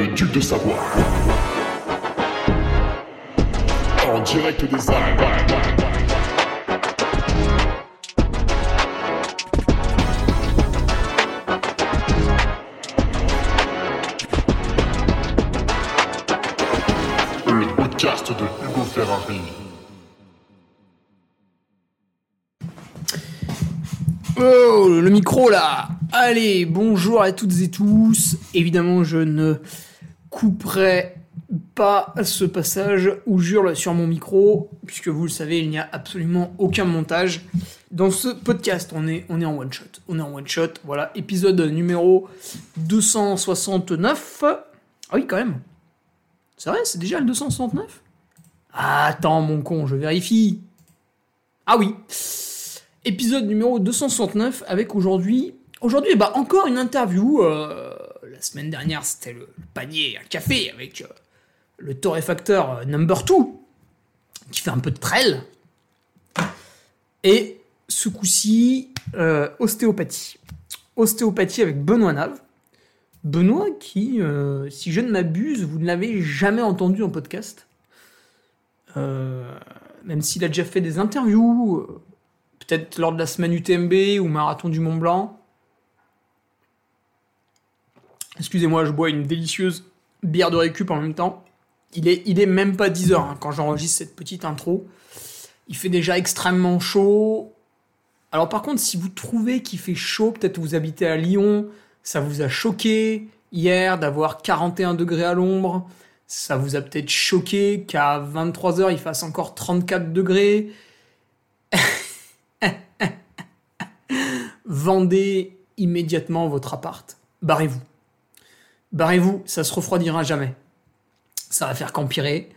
le duc de Savoie. En direct des Alpes. De Hugo Ferrari. Oh, le micro là Allez, bonjour à toutes et tous. Évidemment, je ne couperai pas ce passage où j'hurle sur mon micro, puisque vous le savez, il n'y a absolument aucun montage dans ce podcast. On est, on est en one shot. On est en one shot. Voilà, épisode numéro 269. Ah oui, quand même. C'est vrai, c'est déjà le 269 Ah, Attends, mon con, je vérifie. Ah oui. Épisode numéro 269 avec aujourd'hui. Aujourd'hui, bah encore une interview. euh, la semaine dernière, c'était le, panier à café avec euh, le torréfacteur euh, number 2 qui fait un peu de trail. Et ce coup-ci, euh, ostéopathie. Ostéopathie avec Benoît Nave. Benoît qui, si je ne m'abuse, vous ne l'avez jamais entendu en podcast. Même s'il a déjà fait des interviews, peut-être lors de la semaine UTMB ou marathon du Mont Blanc. Excusez-moi, je bois une délicieuse bière de récup en même temps. Il est, même pas 10 heures hein, quand j'enregistre cette petite intro. Il fait déjà extrêmement chaud. Alors par contre, si vous trouvez qu'il fait chaud, peut-être vous habitez à Lyon, ça vous a choqué hier d'avoir 41 degrés à l'ombre. Ça vous a peut-être choqué qu'à 23h il fasse encore 34 degrés. Vendez immédiatement votre appart. Barrez-vous. Barrez-vous, ça se refroidira jamais. Ça va faire qu'empirer.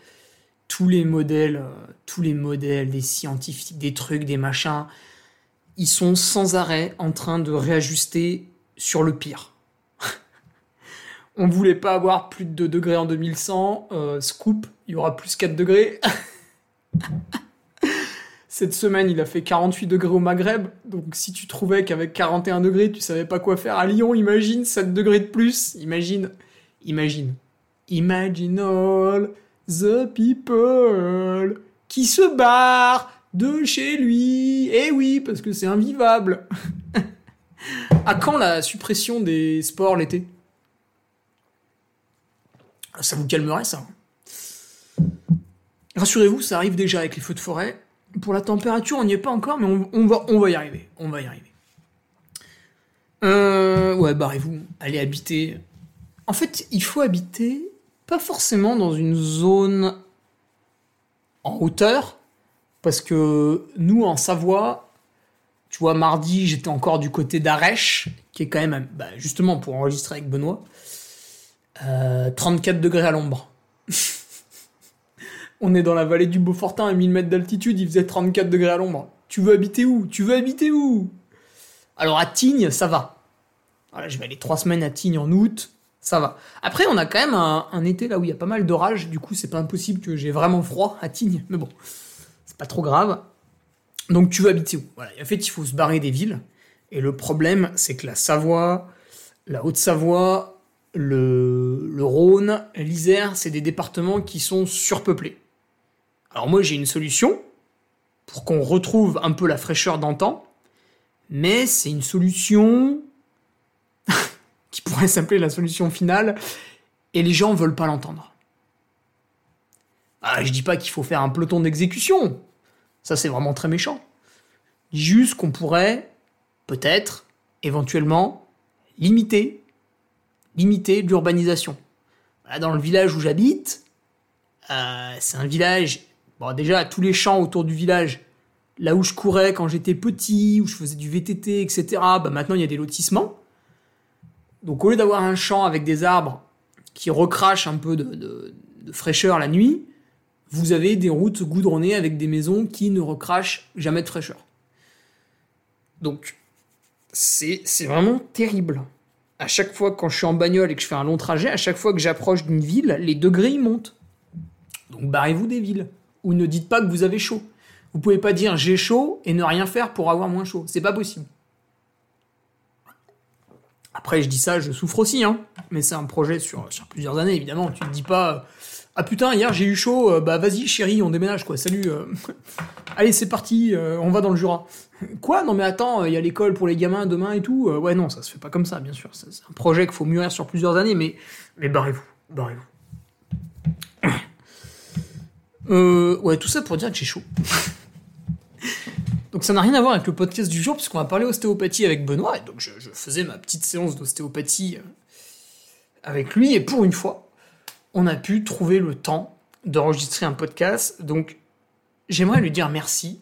Tous les modèles, euh, tous les modèles, des scientifiques, des trucs, des machins, ils sont sans arrêt en train de réajuster sur le pire. On voulait pas avoir plus de 2 degrés en 2100. euh, scoop, il y aura plus 4 degrés. Cette semaine, il a fait 48 degrés au Maghreb. Donc, si tu trouvais qu'avec 41 degrés, tu savais pas quoi faire à Lyon, imagine 7 degrés de plus. Imagine. Imagine. Imagine all the people qui se barrent de chez lui. Eh oui, parce que c'est invivable. à quand la suppression des sports l'été? Ça vous calmerait, ça? Rassurez-vous, ça arrive déjà avec les feux de forêt. Pour la température, on n'y est pas encore, mais on, va, on va y arriver. On va y arriver. Euh, ouais, barrez-vous. Allez habiter. En fait, il faut habiter pas forcément dans une zone en hauteur, parce que nous, en Savoie, tu vois, mardi, j'étais encore du côté d'Arèche, qui est quand même, bah, justement, pour enregistrer avec Benoît, euh, 34 degrés à l'ombre. On est dans la vallée du Beaufortin à 1000 mètres d'altitude, il faisait 34 degrés à l'ombre. Tu veux habiter où? Tu veux habiter où? Alors à Tignes, ça va. Voilà, je vais aller trois semaines à Tignes en août, ça va. Après, on a quand même un, été là où il y a pas mal d'orages, du coup, c'est pas impossible que j'ai vraiment froid à Tignes, mais bon, c'est pas trop grave. Donc tu veux habiter où? Voilà, en fait, il faut se barrer des villes. Et le problème, c'est que la Savoie, la Haute-Savoie, le Rhône, l'Isère, c'est des départements qui sont surpeuplés. Alors moi j'ai une solution pour qu'on retrouve un peu la fraîcheur d'antan, mais c'est une solution qui pourrait s'appeler la solution finale, et les gens veulent pas l'entendre. Ah, je dis pas qu'il faut faire un peloton d'exécution, ça c'est vraiment très méchant. Juste qu'on pourrait, peut-être, éventuellement, limiter, limiter l'urbanisation. Dans le village où j'habite, euh, c'est un village Bon, déjà, tous les champs autour du village, là où je courais quand j'étais petit, où je faisais du VTT, etc., bah maintenant il y a des lotissements. Donc au lieu d'avoir un champ avec des arbres qui recrachent un peu de, fraîcheur la nuit, vous avez des routes goudronnées avec des maisons qui ne recrachent jamais de fraîcheur. Donc, c'est vraiment terrible. À chaque fois quand je suis en bagnole et que je fais un long trajet, à chaque fois que j'approche d'une ville, les degrés montent. Donc barrez-vous des villes. Ou ne dites pas que vous avez chaud. Vous pouvez pas dire j'ai chaud et ne rien faire pour avoir moins chaud. C'est pas possible. Après, je dis ça, je souffre aussi, hein. Mais c'est un projet sur, sur plusieurs années, évidemment. Tu te dis pas, euh, ah putain, hier j'ai eu chaud, euh, bah vas-y chérie, on déménage, quoi, salut. euh. Allez, c'est parti, on va dans le Jura. Quoi? Non mais attends, il y a l'école pour les gamins demain et tout. Ouais, non, ça se fait pas comme ça, bien sûr. C'est un projet qu'il faut mûrir sur plusieurs années, mais, mais barrez-vous, barrez-vous. Euh, ouais, tout ça pour dire que j'ai chaud. Donc ça n'a rien à voir avec le podcast du jour, puisqu'on va parler ostéopathie avec Benoît, et donc je, faisais ma petite séance d'ostéopathie euh, avec lui, et pour une fois, on a pu trouver le temps d'enregistrer un podcast, donc j'aimerais lui dire merci,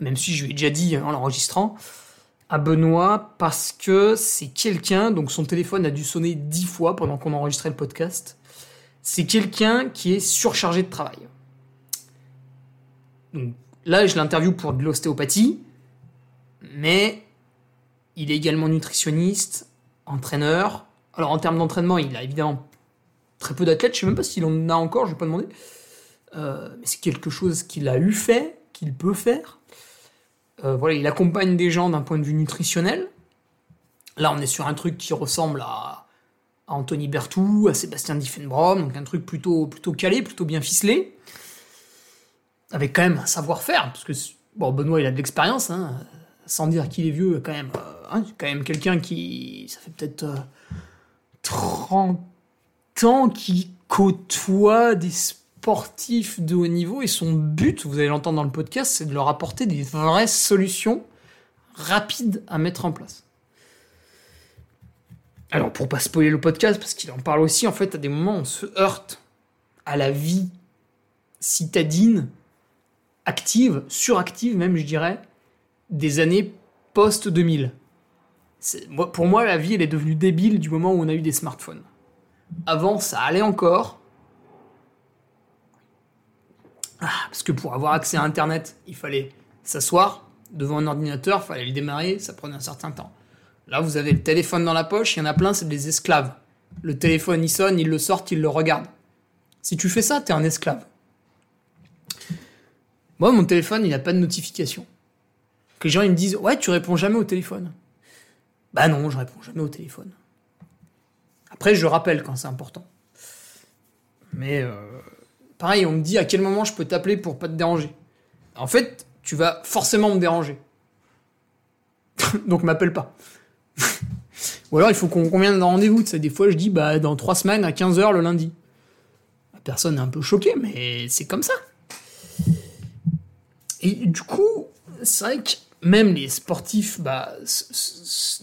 même si je lui ai déjà dit en l'enregistrant, à Benoît, parce que c'est quelqu'un, donc son téléphone a dû sonner dix fois pendant qu'on enregistrait le podcast, c'est quelqu'un qui est surchargé de travail. Là, je l'interview pour de l'ostéopathie, mais il est également nutritionniste, entraîneur. Alors en termes d'entraînement, il a évidemment très peu d'athlètes, je sais même pas s'il en a encore, je vais pas demander. Euh, mais c'est quelque chose qu'il a eu fait, qu'il peut faire. Euh, il accompagne des gens d'un point de vue nutritionnel. Là, on est sur un truc qui ressemble à, Anthony Berthoud, à Sébastien Diffenbrom, donc un truc plutôt calé, plutôt bien ficelé avec quand même un savoir-faire, parce que bon, Benoît il a de l'expérience, hein, sans dire qu'il est vieux, quand même, euh, hein, quand même quelqu'un qui, ça fait peut-être euh, 30 ans qu'il côtoie des sportifs de haut niveau, et son but, vous allez l'entendre dans le podcast, c'est de leur apporter des vraies solutions rapides à mettre en place. Alors pour pas spoiler le podcast, parce qu'il en parle aussi, en fait, à des moments on se heurte à la vie citadine active, suractive même, je dirais, des années post-2000. C'est- moi- Pour moi, la vie, elle est devenue débile du moment où on a eu des smartphones. Avant, ça allait encore. Ah, parce que pour avoir accès à Internet, il fallait s'asseoir devant un ordinateur, il fallait le démarrer, ça prenait un certain temps. Là, vous avez le téléphone dans la poche, il y en a plein, c'est des esclaves. Le téléphone, il sonne, ils le sortent, ils le regardent. Si tu fais ça, t'es un esclave. Moi, mon téléphone, il n'a pas de notification. Que les gens, ils me disent, ouais, tu réponds jamais au téléphone. Bah non, je réponds jamais au téléphone. Après, je rappelle quand c'est important. Mais euh, pareil, on me dit à quel moment je peux t'appeler pour pas te déranger? En fait, tu vas forcément me déranger. Donc m'appelle pas. Ou alors il faut qu'on convienne d'un rendez-vous. Des fois je dis bah dans trois semaines à 15h le lundi. La personne est un peu choquée, mais c'est comme ça. Et du coup, c'est vrai que même les sportifs bah,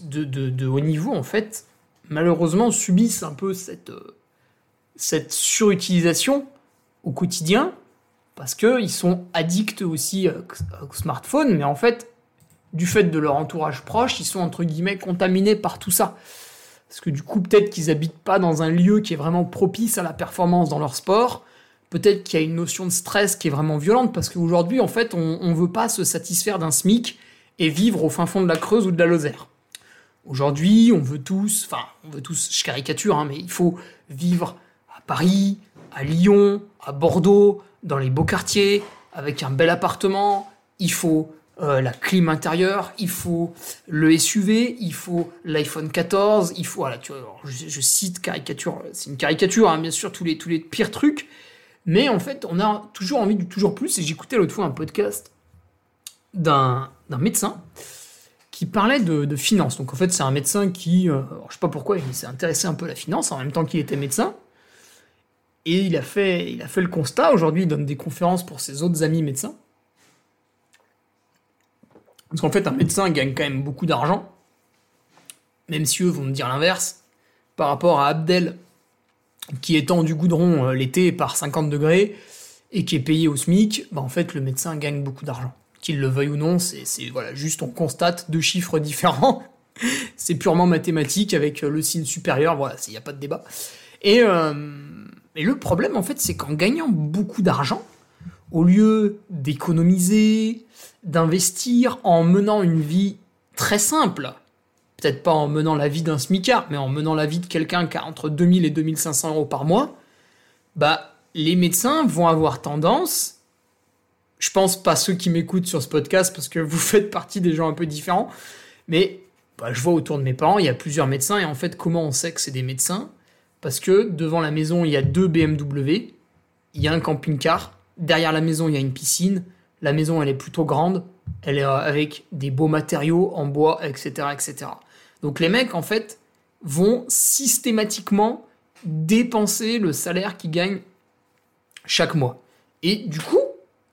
de haut niveau, en fait, malheureusement subissent un peu cette, euh, cette surutilisation au quotidien, parce qu'ils sont addicts aussi euh, au smartphone, mais en fait, du fait de leur entourage proche, ils sont entre guillemets contaminés par tout ça. Parce que du coup, peut-être qu'ils habitent pas dans un lieu qui est vraiment propice à la performance dans leur sport. Peut-être qu'il y a une notion de stress qui est vraiment violente parce qu'aujourd'hui, en fait, on ne veut pas se satisfaire d'un SMIC et vivre au fin fond de la Creuse ou de la Lozère. Aujourd'hui, on veut tous, enfin, on veut tous, je caricature, hein, mais il faut vivre à Paris, à Lyon, à Bordeaux, dans les beaux quartiers, avec un bel appartement. Il faut euh, la clim intérieure, il faut le SUV, il faut l'iPhone 14, il faut, voilà, je cite caricature, c'est une caricature, hein, bien sûr, tous les, tous les pires trucs, mais en fait, on a toujours envie du toujours plus, et j'écoutais l'autre fois un podcast d'un médecin qui parlait de, de finance. Donc en fait, c'est un médecin qui, euh, je sais pas pourquoi, il s'est intéressé un peu à la finance en même temps qu'il était médecin. Et il a fait, il a fait le constat. Aujourd'hui, il donne des conférences pour ses autres amis médecins. Parce qu'en fait, un médecin gagne quand même beaucoup d'argent, même si eux vont me dire l'inverse, par rapport à Abdel, qui étend du goudron euh, l'été par 50 degrés et qui est payé au SMIC, bah en fait, le médecin gagne beaucoup d'argent. Qu'il le veuille ou non, c'est voilà, juste on constate deux chiffres différents. c'est purement mathématique avec euh, le signe supérieur, voilà, il n'y a pas de débat. Et, euh, et le problème, en fait, c'est qu'en gagnant beaucoup d'argent, au lieu d'économiser, d'investir en menant une vie très simple, peut-être pas en menant la vie d'un smicard, mais en menant la vie de quelqu'un qui a entre 2000 et 2500 euros par mois, bah, les médecins vont avoir tendance, je pense pas ceux qui m'écoutent sur ce podcast parce que vous faites partie des gens un peu différents, mais bah, je vois autour de mes parents, il y a plusieurs médecins, et en fait, comment on sait que c'est des médecins? Parce que devant la maison, il y a deux BMW, il y a un camping-car, derrière la maison, il y a une piscine, la maison, elle est plutôt grande, elle est euh, avec des beaux matériaux en bois, etc., etc. Donc les mecs, en fait, vont systématiquement dépenser le salaire qu'ils gagnent chaque mois. Et du coup,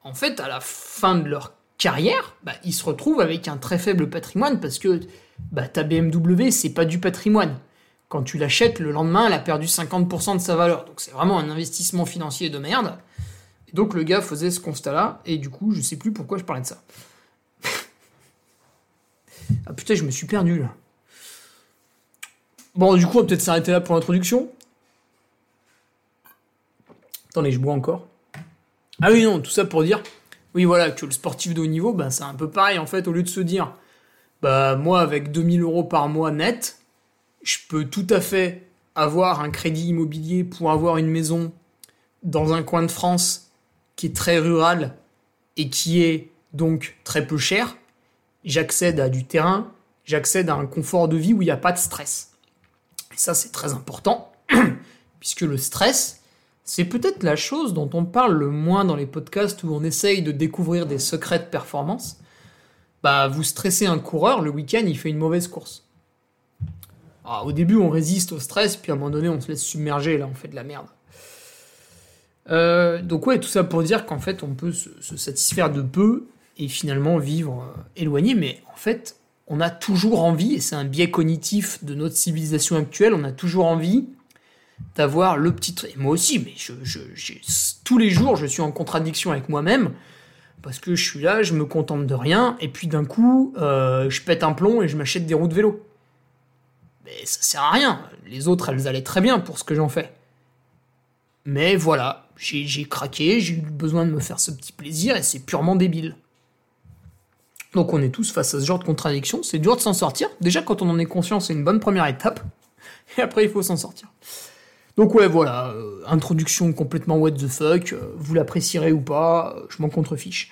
en fait, à la fin de leur carrière, bah, ils se retrouvent avec un très faible patrimoine parce que bah, ta BMW, c'est pas du patrimoine. Quand tu l'achètes, le lendemain, elle a perdu 50% de sa valeur. Donc c'est vraiment un investissement financier de merde. Et donc le gars faisait ce constat-là, et du coup, je sais plus pourquoi je parlais de ça. ah putain, je me suis perdu là. Bon, du coup, on va peut-être s'arrêter là pour l'introduction. Attendez, je bois encore. Ah oui, non, tout ça pour dire, oui, voilà, que le sportif de haut niveau, ben, c'est un peu pareil, en fait, au lieu de se dire, bah, moi, avec 2000 euros par mois net, je peux tout à fait avoir un crédit immobilier pour avoir une maison dans un coin de France qui est très rural et qui est donc très peu cher. J'accède à du terrain, j'accède à un confort de vie où il n'y a pas de stress. Et ça, c'est très important, puisque le stress, c'est peut-être la chose dont on parle le moins dans les podcasts où on essaye de découvrir des secrets de performance. Bah, vous stressez un coureur, le week-end, il fait une mauvaise course. Ah, au début, on résiste au stress, puis à un moment donné, on se laisse submerger, là, on fait de la merde. Euh, donc ouais, tout ça pour dire qu'en fait, on peut se, satisfaire de peu et finalement vivre euh, éloigné, mais en fait, on a toujours envie, et c'est un biais cognitif de notre civilisation actuelle, on a toujours envie d'avoir le petit... Et moi aussi, mais tous les jours, je suis en contradiction avec moi-même, parce que je suis là, je me contente de rien, et puis d'un coup, euh, je pète un plomb et je m'achète des roues de vélo. Mais ça sert à rien. Les autres, elles allaient très bien pour ce que j'en fais. Mais voilà, j'ai craqué, j'ai eu besoin de me faire ce petit plaisir, et c'est purement débile. Donc on est tous face à ce genre de contradiction, c'est dur de s'en sortir. Déjà quand on en est conscient, c'est une bonne première étape. Et après il faut s'en sortir. Donc ouais, voilà, euh, introduction complètement what the fuck, euh, vous l'apprécierez ou pas, euh, je m'en contrefiche.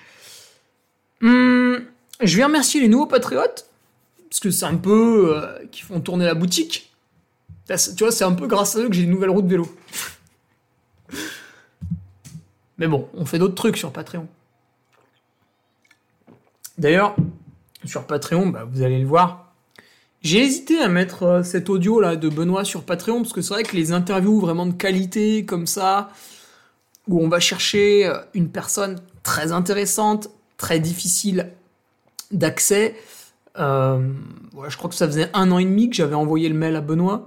Hum, je vais remercier les nouveaux patriotes, parce que c'est un peu qui font tourner la boutique. Tu vois, c'est un peu grâce à eux que j'ai une nouvelle route vélo. Mais bon, on fait d'autres trucs sur Patreon. D'ailleurs, sur Patreon, bah, vous allez le voir, j'ai hésité à mettre euh, cet audio là de Benoît sur Patreon parce que c'est vrai que les interviews vraiment de qualité comme ça, où on va chercher euh, une personne très intéressante, très difficile d'accès. Euh, je crois que ça faisait un an et demi que j'avais envoyé le mail à Benoît.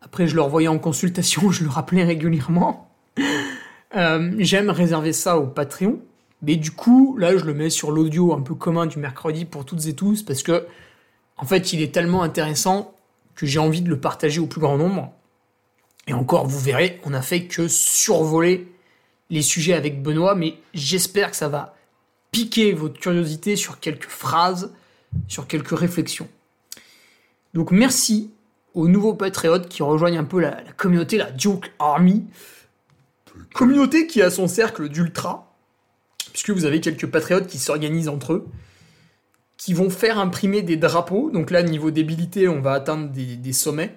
Après, je le revoyais en consultation, je le rappelais régulièrement. J'aime réserver ça au Patreon. Mais du coup, là, je le mets sur l'audio un peu commun du mercredi pour toutes et tous parce que en fait, il est tellement intéressant que j'ai envie de le partager au plus grand nombre. Et encore, vous verrez, on n'a fait que survoler les sujets avec Benoît, mais j'espère que ça va piquer votre curiosité sur quelques phrases, sur quelques réflexions. Donc merci aux nouveaux patriotes qui rejoignent un peu la, communauté, la Duke Army. Communauté qui a son cercle d'ultra, puisque vous avez quelques patriotes qui s'organisent entre eux qui vont faire imprimer des drapeaux. Donc là, niveau débilité, on va atteindre des, sommets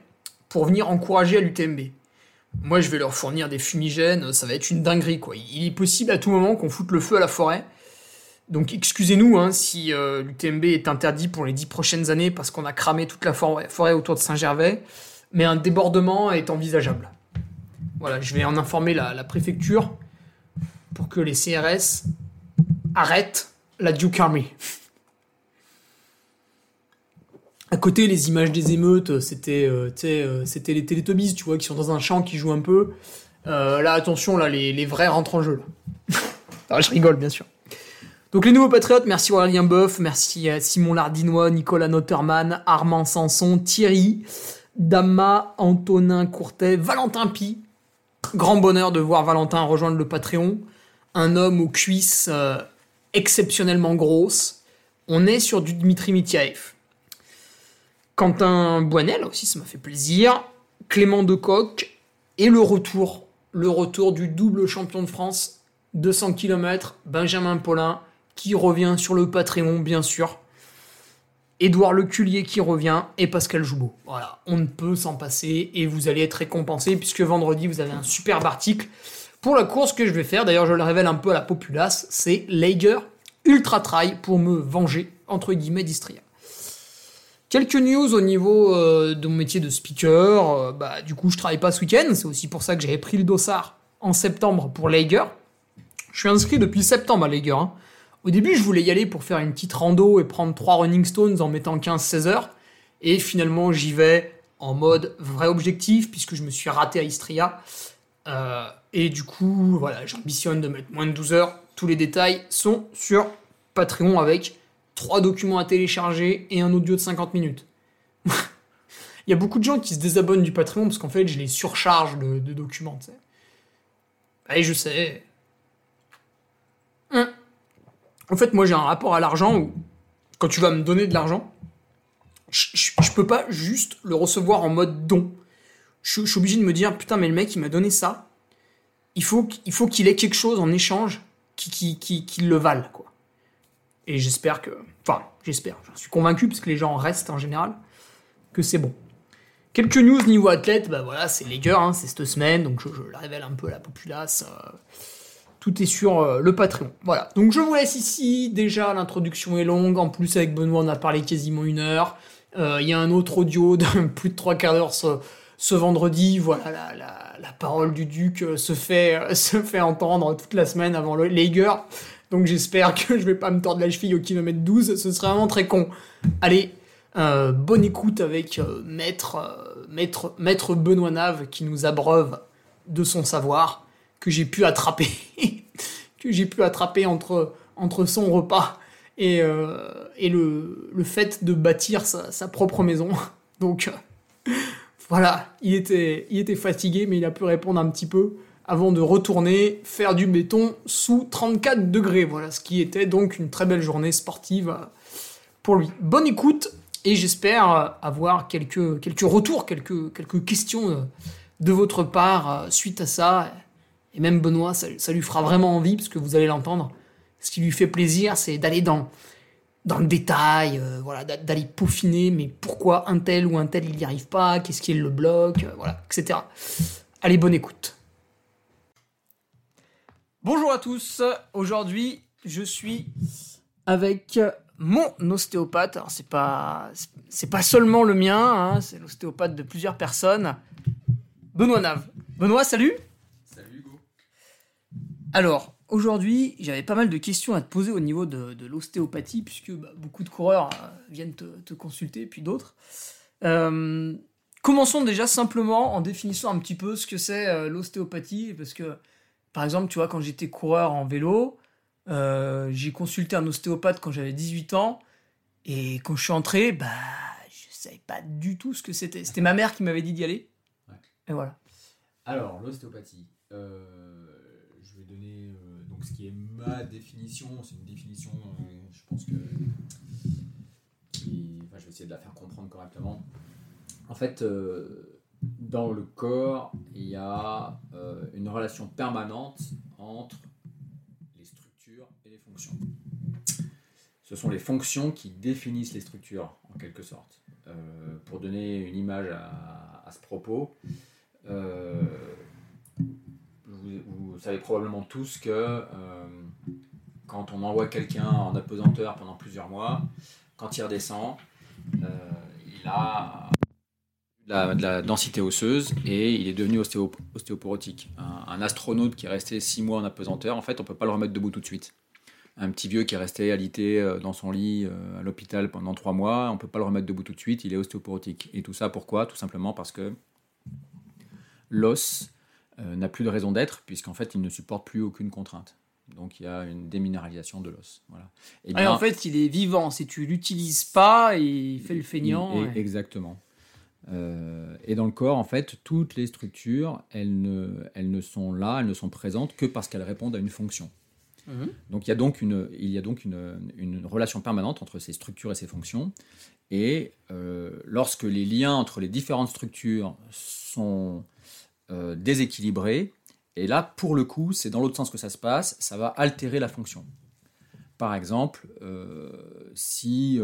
pour venir encourager à l'UTMB. Moi, je vais leur fournir des fumigènes, ça va être une dinguerie, quoi. Il est possible à tout moment qu'on foute le feu à la forêt. Donc excusez-nous hein, si euh, l'UTMB est interdit pour les dix prochaines années parce qu'on a cramé toute la forêt, autour de Saint-Gervais, mais un débordement est envisageable. Voilà, je vais en informer la, la préfecture pour que les CRS arrêtent la Duke Army. À côté, les images des émeutes, c'était euh, euh, c'était les Télétobies, tu vois, qui sont dans un champ, qui jouent un peu. Euh, là, attention, là, les, vrais rentrent en jeu. Je rigole, bien sûr. Donc les nouveaux patriotes, merci Aurélien Boeuf, merci à Simon Lardinois, Nicolas Notterman, Armand Sanson, Thierry, Dama, Antonin Courtet, Valentin Pi. Grand bonheur de voir Valentin rejoindre le Patreon. Un homme aux cuisses exceptionnellement grosses. On est sur du Dmitri Mitiaev. Quentin Boinel aussi, ça m'a fait plaisir. Clément Decoq et le retour, le retour du double champion de France 200 km, Benjamin Paulin, qui revient sur le Patreon, bien sûr. Édouard Leculier qui revient et Pascal Joubeau. Voilà, on ne peut s'en passer et vous allez être récompensé puisque vendredi vous avez un superbe article pour la course que je vais faire. D'ailleurs, je le révèle un peu à la populace, c'est Lager Ultra Trail pour me venger entre guillemets d'Istria. Quelques news au niveau euh, de mon métier de speaker. Euh, bah, du coup, je travaille pas ce week-end. C'est aussi pour ça que j'avais pris le dossard en septembre pour Lager. Je suis inscrit depuis septembre à Lager. Hein. Au début, je voulais y aller pour faire une petite rando et prendre trois running stones en mettant 15-16 heures. Et finalement, j'y vais en mode vrai objectif puisque je me suis raté à Istria. Euh, et du coup, voilà, j'ambitionne de mettre moins de 12 heures. Tous les détails sont sur Patreon avec trois documents à télécharger et un audio de 50 minutes. Il y a beaucoup de gens qui se désabonnent du Patreon parce qu'en fait, je les surcharge de, documents. Tu Et je sais. Hum. En fait, moi, j'ai un rapport à l'argent où, quand tu vas me donner de l'argent, je, je, peux pas juste le recevoir en mode don. Je, suis obligé de me dire, putain, mais le mec, il m'a donné ça. Il faut, qu'il ait quelque chose en échange qui, qui, qui, le vale, quoi. Et j'espère que. Enfin, j'espère. Je suis convaincu, parce que les gens restent en général, que c'est bon. Quelques news niveau athlète, bah voilà, c'est Lager, hein, c'est cette semaine, donc je, le révèle un peu à la populace. Euh, tout est sur euh, le Patreon. Voilà. Donc je vous laisse ici. Déjà, l'introduction est longue. En plus, avec Benoît, on a parlé quasiment une heure. Euh, il y a un autre audio de plus de trois quarts d'heure ce, vendredi. Voilà, la, parole du Duc se fait, se fait entendre toute la semaine avant le Lager. Donc j'espère que je vais pas me tordre la cheville au kilomètre 12, ce serait vraiment très con. Allez, euh, bonne écoute avec euh, maître, euh, maître, maître Benoît Nave qui nous abreuve de son savoir que j'ai pu attraper, que j'ai pu attraper entre, entre son repas et, et le, le, fait de bâtir sa, sa propre maison. Donc voilà, il était, fatigué mais il a pu répondre un petit peu avant de retourner faire du béton sous 34 degrés. Voilà, ce qui était donc une très belle journée sportive pour lui. Bonne écoute et j'espère avoir quelques, quelques retours, quelques, quelques questions de votre part suite à ça. Et même Benoît, ça, lui fera vraiment envie parce que vous allez l'entendre. Ce qui lui fait plaisir, c'est d'aller dans, dans le détail, euh, voilà, d'aller peaufiner, mais pourquoi un tel ou un tel il n'y arrive pas, qu'est-ce qui le bloque, euh, voilà, etc. Allez, bonne écoute. Bonjour à tous. Aujourd'hui, je suis avec mon ostéopathe. Alors c'est pas c'est pas seulement le mien, hein, c'est l'ostéopathe de plusieurs personnes. Benoît Nave. Benoît, salut. Salut Hugo. Alors aujourd'hui, j'avais pas mal de questions à te poser au niveau de, l'ostéopathie puisque bah, beaucoup de coureurs euh, viennent te, consulter, puis d'autres. Euh, commençons déjà simplement en définissant un petit peu ce que c'est euh, l'ostéopathie parce que par exemple, tu vois, quand j'étais coureur en vélo, j'ai consulté un ostéopathe quand j'avais 18 ans. Et quand je suis entré, bah, je savais pas du tout ce que c'était. C'était ma mère qui m'avait dit d'y aller. Et voilà. Alors, l'ostéopathie. Euh, je vais donner euh, donc ce qui est ma définition. C'est une définition, je pense que. je vais essayer de la faire comprendre correctement. En fait, dans le corps, il y a euh, une relation permanente entre les structures et les fonctions. Ce sont les fonctions qui définissent les structures, en quelque sorte. Euh, pour donner une image à, ce propos, euh, vous, savez probablement tous que quand on envoie quelqu'un en apesanteur pendant plusieurs mois, quand il redescend, il a de la, densité osseuse et il est devenu ostéoporotique. Un, astronaute qui est resté 6 mois en apesanteur, en fait, on ne peut pas le remettre debout tout de suite. Un petit vieux qui est resté alité euh, dans son lit euh, à l'hôpital pendant 3 mois, on ne peut pas le remettre debout tout de suite, il est ostéoporotique. Et tout ça, pourquoi? Tout simplement parce que l'os euh, n'a plus de raison d'être, puisqu'en fait, il ne supporte plus aucune contrainte. Donc il y a une déminéralisation de l'os. Voilà. Et ah, en fait, il est vivant. Si tu l'utilises pas, il fait le feignant. Exactement. Euh, et dans le corps, en fait, toutes les structures, elles ne, elles ne sont là, elles ne sont présentes que parce qu'elles répondent à une fonction. Mhm. Donc il y a donc, une, il y a donc une, une, relation permanente entre ces structures et ces fonctions. Et euh, lorsque les liens entre les différentes structures sont euh, déséquilibrés, et là, pour le coup, c'est dans l'autre sens que ça se passe, ça va altérer la fonction. Par exemple, si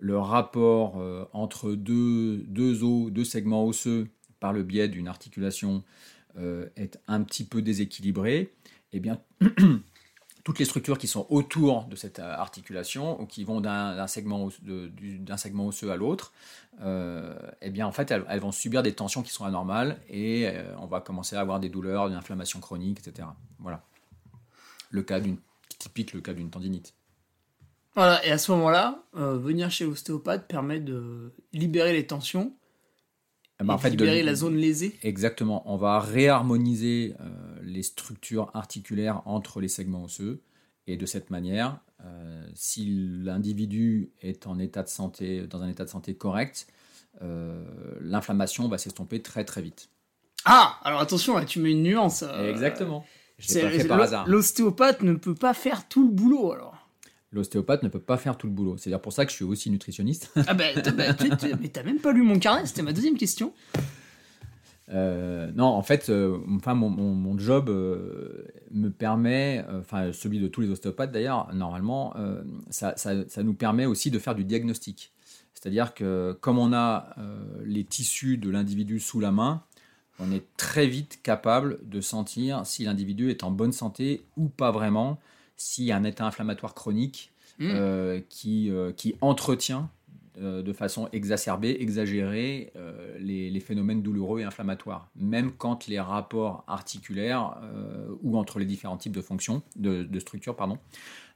le rapport euh, entre deux, deux os, deux segments osseux par le biais d'une articulation euh, est un petit peu déséquilibré, eh bien, toutes les structures qui sont autour de cette euh, articulation ou qui vont d'un segment, segment osseux à l'autre, euh, eh bien, en fait, elles, elles vont subir des tensions qui sont anormales et euh, on va commencer à avoir des douleurs, une inflammation chronique, etc. Voilà. Le cas d'une typique, le cas d'une tendinite. Voilà, et à ce moment-là, euh, venir chez l'ostéopathe permet de libérer les tensions, Eh ben, et en fait, de- libérer la zone lésée. Exactement. On va réharmoniser les structures articulaires entre les segments osseux. Et de cette manière, euh, si l'individu est en état de santé, dans un état de santé correct, euh, l'inflammation va s'estomper très très vite. Ah, alors attention, là, tu mets une nuance. euh, Exactement. C'est- par hasard. L'ostéopathe ne peut pas faire tout le boulot, alors. L'ostéopathe ne peut pas faire tout le boulot. C'est d'ailleurs pour ça que je suis aussi nutritionniste. Ah bah, t'as- bah, tu- tu- mais t'as même pas lu mon carnet, c'était ma deuxième question. Euh, non, en fait, euh, enfin, mon, mon- mon job euh, me permet, enfin celui de tous les ostéopathes d'ailleurs, normalement, ça, ça- ça nous permet aussi de faire du diagnostic. C'est-à-dire que comme on a les tissus de l'individu sous la main, on est très vite capable de sentir si l'individu est en bonne santé ou pas vraiment, s'il y a un état inflammatoire chronique euh, qui, qui entretient de façon exacerbée, exagérée, euh, les, phénomènes douloureux et inflammatoires, même quand les rapports articulaires euh, ou entre les différents types de fonctions, de, structures, pardon,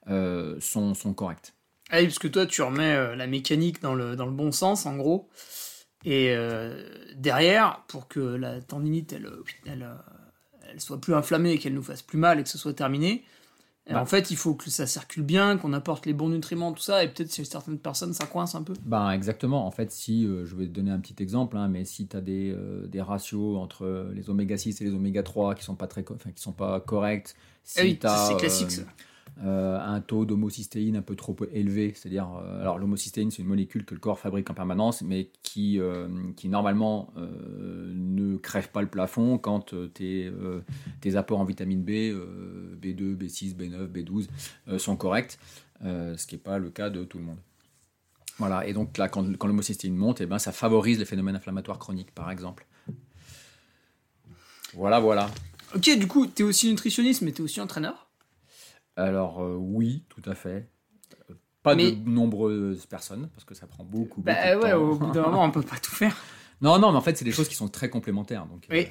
euh, sont, corrects. Ah oui, parce que toi, tu remets euh, la mécanique dans le, bon sens, en gros. Et euh, derrière, pour que la tendinite, elle, euh, euh, soit plus inflammée et qu'elle nous fasse plus mal et que ce soit terminé, euh, Bah. en fait, il faut que ça circule bien, qu'on apporte les bons nutriments, tout ça. Et peut-être chez certaines personnes, ça coince un peu. Ben exactement. En fait, si euh, je vais te donner un petit exemple, hein, mais si tu as des, euh, des ratios entre les oméga 6 et les oméga 3 qui sont pas très, co- enfin, qui sont pas corrects, si Ah oui, c'est classique, euh, ça. Euh, un taux d'homocystéine un peu trop élevé, c'est-à-dire, euh, l'homocystéine c'est une molécule que le corps fabrique en permanence, mais qui, euh, qui normalement ne crève pas le plafond quand tes, apports en vitamine B, euh, B2, B6, B9, B12 euh, sont corrects, ce qui n'est pas le cas de tout le monde. Voilà, et donc là, quand, quand l'homocystéine monte, eh ben, ça favorise les phénomènes inflammatoires chroniques, par exemple. Voilà, voilà. Ok, du coup, t'es aussi nutritionniste, mais t'es aussi entraîneur? Alors euh, oui, tout à fait. Euh, Pas Mais- de nombreuses personnes, parce que ça prend beaucoup, Bah beaucoup de ouais, temps. au bout d'un moment, on peut pas tout faire. Non, non, mais en fait, c'est des choses qui sont très complémentaires. Donc, euh, Oui.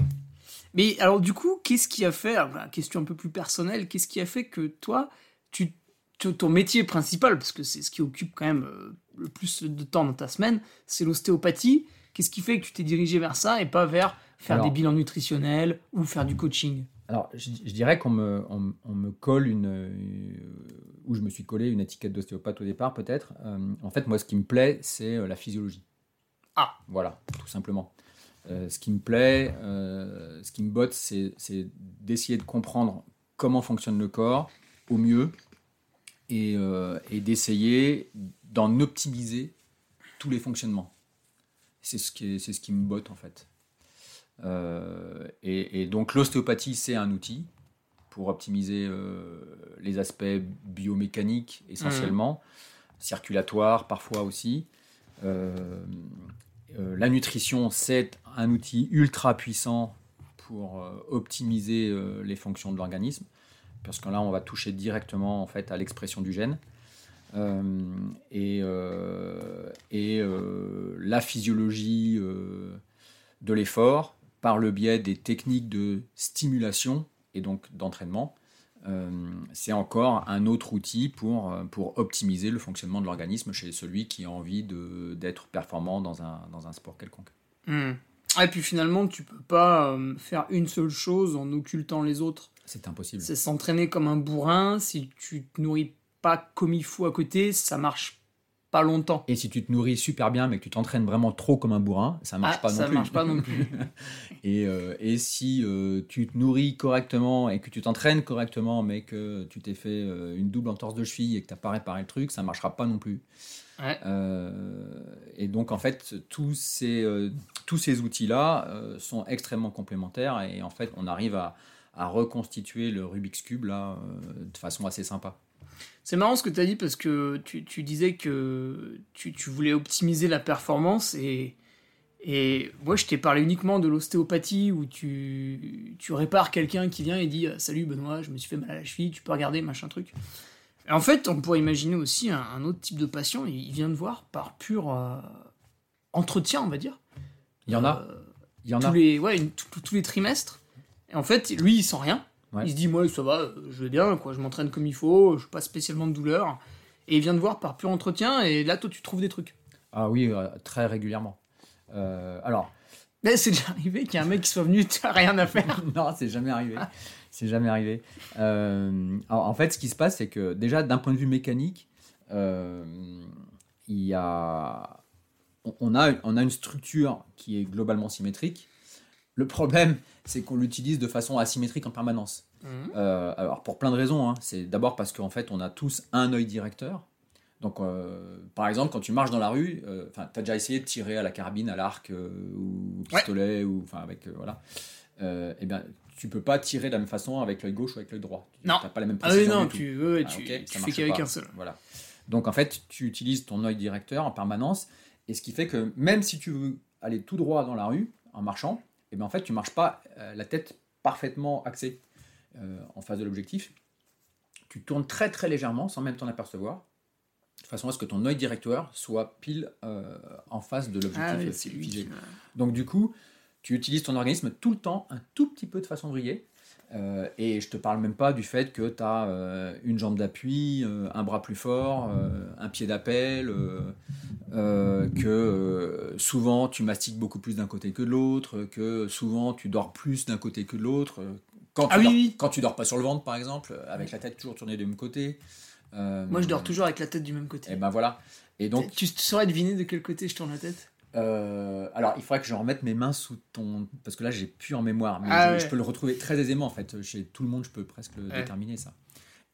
Mais alors, du coup, qu'est-ce qui a fait, alors, voilà, question un peu plus personnelle, qu'est-ce qui a fait que toi, tu, ton métier principal, parce que c'est ce qui occupe quand même euh, le plus de temps dans ta semaine, c'est l'ostéopathie. Qu'est-ce qui fait que tu t'es dirigé vers ça et pas vers faire Alors- des bilans nutritionnels ou faire du coaching? Alors, je, je dirais qu'on me, on, on me colle une. euh, où je me suis collé une étiquette d'ostéopathe au départ, peut-être. Euh, en fait, moi, ce qui me plaît, c'est euh, la physiologie. Ah. Voilà, tout simplement. Euh, ce qui me plaît, ce qui me botte, c'est d'essayer de comprendre comment fonctionne le corps au mieux et, et d'essayer d'en optimiser tous les fonctionnements. C'est ce, qui est- c'est ce qui me botte, en fait. Euh, et, et donc l'ostéopathie, c'est un outil pour optimiser euh, les aspects biomécaniques essentiellement, circulatoires parfois aussi. Euh, la nutrition, c'est un outil ultra puissant pour optimiser les fonctions de l'organisme, parce que là, on va toucher directement en fait à l'expression du gène. Euh, et euh, et euh, la physiologie de l'effort par le biais des techniques de stimulation et donc d'entraînement. Euh, c'est encore un autre outil pour, euh, pour optimiser le fonctionnement de l'organisme chez celui qui a envie d'être performant dans un, dans un sport quelconque. Hmm. Et puis finalement, tu peux pas euh, faire une seule chose en occultant les autres. C'est impossible. C'est s'entraîner comme un bourrin. Si tu te nourris pas comme il faut à côté, ça marche pas longtemps. Et si tu te nourris super bien, mais que tu t'entraînes vraiment trop comme un bourrin, ça marche Ah, pas non ça plus. marche pas non plus. et, euh, et si euh, tu te nourris correctement et que tu t'entraînes correctement, mais que tu t'es fait euh, une double entorse de cheville et que tu n'as pas réparé le truc, ça marchera pas non plus. Ouais. Et donc, en fait, tous ces, tous ces outils-là sont extrêmement complémentaires et en fait, on arrive à, à reconstituer le Rubik's Cube là, de façon assez sympa. C'est marrant ce que tu as dit parce que tu, tu disais que tu, tu voulais optimiser la performance et, et moi je t'ai parlé uniquement de l'ostéopathie où tu, tu répares quelqu'un qui vient et dit Salut Benoît, je me suis fait mal à la cheville, tu peux regarder, machin truc. Et en fait, on pourrait imaginer aussi un, un autre type de patient, il vient de voir par pur euh, entretien, on va dire. Il y en a. Euh, Il y en tous a. les, ouais, une- tous- tous les trimestres. Et en fait, lui, il sent rien. Ouais. Il se dit, moi, ça va, je vais bien, quoi, je m'entraîne comme il faut, je pas spécialement de douleur. Et il vient de voir par pur entretien, et là, toi, tu trouves des trucs. Ah oui, euh, très régulièrement. Euh, alors, Mais c'est déjà arrivé qu'il y a un mec qui soit venu, tu as rien à faire. non, c'est jamais arrivé. C'est jamais arrivé. Euh, alors, en fait, ce qui se passe, c'est que déjà, d'un point de vue mécanique, il y a, on a, on a une structure qui est globalement symétrique. Le problème, c'est qu'on l'utilise de façon asymétrique en permanence. Euh, alors pour plein de raisons. hein. C'est d'abord parce qu'en fait, on a tous un œil directeur. Donc, euh, par exemple, quand tu marches dans la rue, euh, tu as déjà essayé de tirer à la carabine, à l'arc euh, ou au pistolet, ou enfin avec voilà. Eh bien, tu peux pas tirer de la même façon avec l'œil gauche ou avec l'œil droit. Tu Non. pas la même Ah oui, précision non, du tout. tu, ouais, Ah, tu, tu fais qu'avec un seul. Voilà. Donc en fait, tu utilises ton œil directeur en permanence, et ce qui fait que même si tu veux aller tout droit dans la rue en marchant, et bien en fait tu marches pas euh, la tête parfaitement axée euh, en face de l'objectif. Tu tournes très très légèrement sans même t'en apercevoir, de façon à ce que ton œil directeur soit pile euh, en face de l'objectif Ah oui, Donc du coup, tu utilises ton organisme tout le temps, un tout petit peu de façon vrillée. Euh, et je te parle même pas du fait que tu as une jambe d'appui, euh, un bras plus fort, euh, un pied d'appel, euh, euh, que euh, souvent tu mastiques beaucoup plus d'un côté que de l'autre, que souvent tu dors plus d'un côté que de l'autre. euh, Quand, Ah tu oui, dors- oui. quand tu dors pas sur le ventre, par exemple, avec la tête toujours tournée du même côté. Euh, Moi, je dors toujours avec la tête du même côté. Et ben voilà. Et donc, tu saurais deviner de quel côté je tourne la tête? Euh, alors, il faudrait que je remette mes mains sous ton. Parce que là, j'ai plus en mémoire. Mais Ah je, ouais. je peux le retrouver très aisément, en fait. Chez tout le monde, je peux presque le Ouais. déterminer, ça.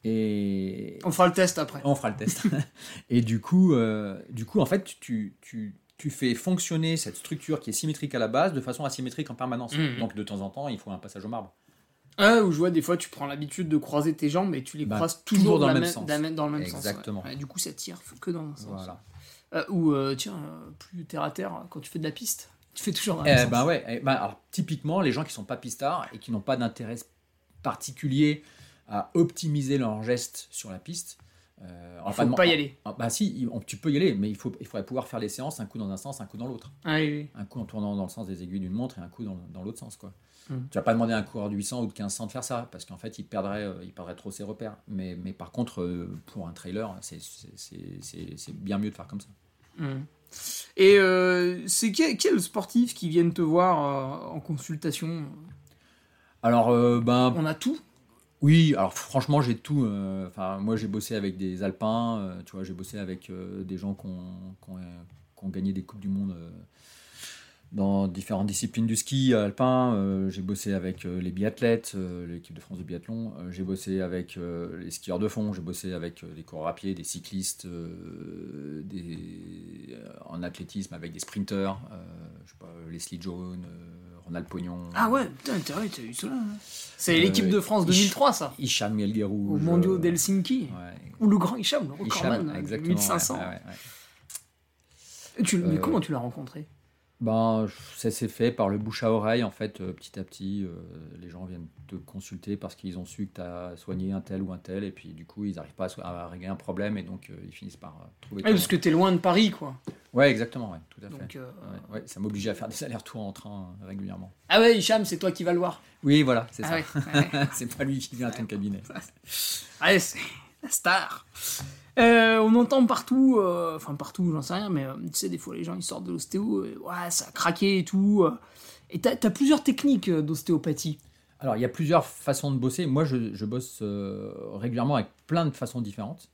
Et. On fera le test après. On fera le test. et du coup, euh, du coup, en fait, tu, tu, tu fais fonctionner cette structure qui est symétrique à la base de façon asymétrique en permanence. Mhm. Donc, de temps en temps, il faut un passage au marbre. Ah, où je vois des fois, tu prends l'habitude de croiser tes jambes et tu les Bah, croises toujours toujours, dans le même même- sens. dans le même sens. ouais. Exactement. Ouais, du coup, ça tire que dans un sens. Voilà. Euh, ou euh, tiens, euh, plus terre à terre, quand tu fais de la piste, tu fais toujours le Eh ben ouais, eh ben alors, typiquement, les gens qui sont pas pistards et qui n'ont pas d'intérêt particulier à optimiser leurs gestes sur la piste. Euh, Il faut pas y aller. Ah, bah si, on- tu peux y aller, mais il, faut, il faudrait pouvoir faire les séances, un coup dans un sens, un coup dans l'autre. Ah, oui, oui. Un coup en tournant dans le sens des aiguilles d'une montre et un coup dans, dans l'autre sens. Quoi. Mm. Tu vas pas demander à un coureur de 800 ou de 1500 de faire ça, parce qu'en fait, il perdrait, euh, il perdrait trop ses repères. Mais, mais par contre, euh, pour un trailer, c'est- bien mieux de faire comme ça. Mhm. Et euh, c'est quel, quel sportif qui viennent te voir euh, en consultation? Alors, euh, ben, On a tout? Oui, alors franchement, j'ai tout. Enfin, moi, j'ai bossé avec des alpins. tu vois, j'ai bossé avec des gens qui ont, qui ont, qui ont gagné des coupes du monde dans différentes disciplines du ski alpin. euh, j'ai bossé avec euh, les biathlètes, euh, l'équipe de France de biathlon. j'ai bossé avec les skieurs de fond. J'ai bossé avec des coureurs à pied, des cyclistes, des, en athlétisme avec des sprinteurs. je sais pas, Leslie Jones, Ronald Pognon. Ah ouais, putain, t'as eu cela. hein. C'est l'équipe de France Ish- 2003, ça. Hicham Melguerou. Au mondiaux d'Helsinki. Ouais. Ou le grand Hicham, le Hicham, recordman, euh, exactement. 1500. ouais, ouais, ouais. Tu- mais comment tu l'as rencontré? Ben, ça s'est fait par le bouche à oreille, en fait, euh, petit à petit. euh, les gens viennent te consulter parce qu'ils ont su que tu as soigné un tel ou un tel, et puis du coup, ils n'arrivent pas à, régler un problème, et donc euh, ils finissent par trouver. Ouais, Parce que t'es loin de Paris, quoi. Ouais, exactement, ouais, tout à fait. Donc, Ouais, ouais, ça m'obligeait à faire des allers-retours en train régulièrement. Ah ouais, Hicham, c'est toi qui vas le voir. Oui, voilà, c'est Ah ça. c'est pas lui qui vient à ton cabinet. Allez, c'est la star. Euh, on entend partout, euh, enfin partout, j'en sais rien, mais euh, tu sais, des fois les gens ils sortent de l'ostéo, ouais, ça a craqué et tout. et t'as as plusieurs techniques d'ostéopathie. Alors, il y a plusieurs façons de bosser. Moi, je, je bosse régulièrement avec plein de façons différentes.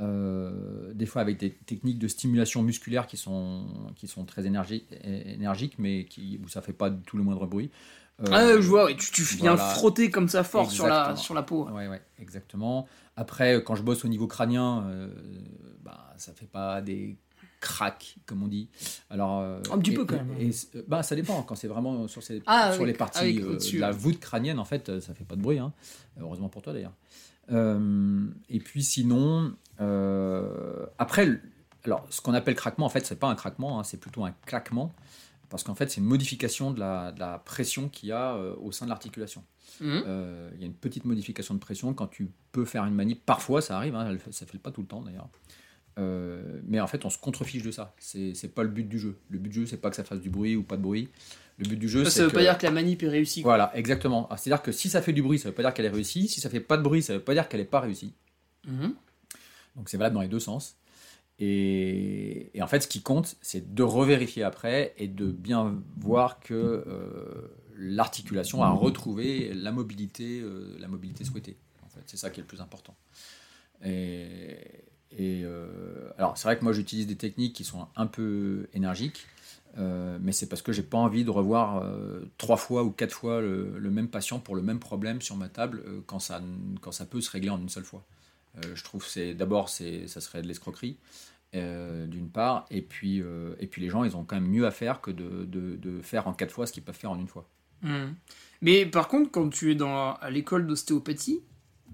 Euh, des fois avec des techniques de stimulation musculaire qui sont, qui sont très énergiques, mais qui, où ça fait pas du tout le moindre bruit. Euh, Ah, je vois, ouais, tu, tu viens voilà. frotter comme ça fort sur la, Exactement. sur la peau. Ouais, ouais, exactement. Après, quand je bosse au niveau crânien, euh, bah, ça fait pas des cracks, comme on dit. Alors, euh, Un petit et- peu, quand même. et- et- bah, ça dépend. Quand c'est vraiment sur, ces, Ah, sur oui, les parties euh, de la voûte crânienne, en fait, euh, ça fait pas de bruit. hein. Heureusement pour toi, d'ailleurs. Euh, et puis sinon, euh, après, alors ce qu'on appelle craquement, en fait, c'est pas un craquement, hein, c'est plutôt un claquement, parce qu'en fait, c'est une modification de la, de la pression qu'il y a euh, au sein de l'articulation. Mhm. Euh, Il y a une petite modification de pression quand tu peux faire une manip. Parfois, ça arrive, hein, ça fait pas tout le temps d'ailleurs. Euh, mais en fait, on se contrefiche de ça. C'est pas le but du jeu. Le but du jeu, c'est pas que ça fasse du bruit ou pas de bruit. Le but du jeu, Ça c'est veut que... pas dire que la manip est réussie. quoi. Voilà, exactement. Ah, C'est-à-dire que si ça fait du bruit, ça veut pas dire qu'elle est réussie. Si ça fait pas de bruit, ça veut pas dire qu'elle est pas réussie. Mhm. Donc c'est valable dans les deux sens. Et, en fait, ce qui compte, c'est de revérifier après et de bien voir que euh, l'articulation a retrouvé la mobilité, euh, la mobilité souhaitée. En fait, c'est ça qui est le plus important. Et, euh, alors, c'est vrai que moi, j'utilise des techniques qui sont un peu énergiques. mais c'est parce que j'ai pas envie de revoir trois fois ou quatre fois le, le même patient pour le même problème sur ma table quand, ça, quand ça peut se régler en une seule fois. Je trouve que d'abord ça serait de l'escroquerie euh, d'une part et puis euh, et puis les gens ils ont quand même mieux à faire que de, de, de faire en quatre fois ce qu'ils peuvent faire en une fois. Mhm. Mais par contre, quand tu es dans, à l'école d'ostéopathie,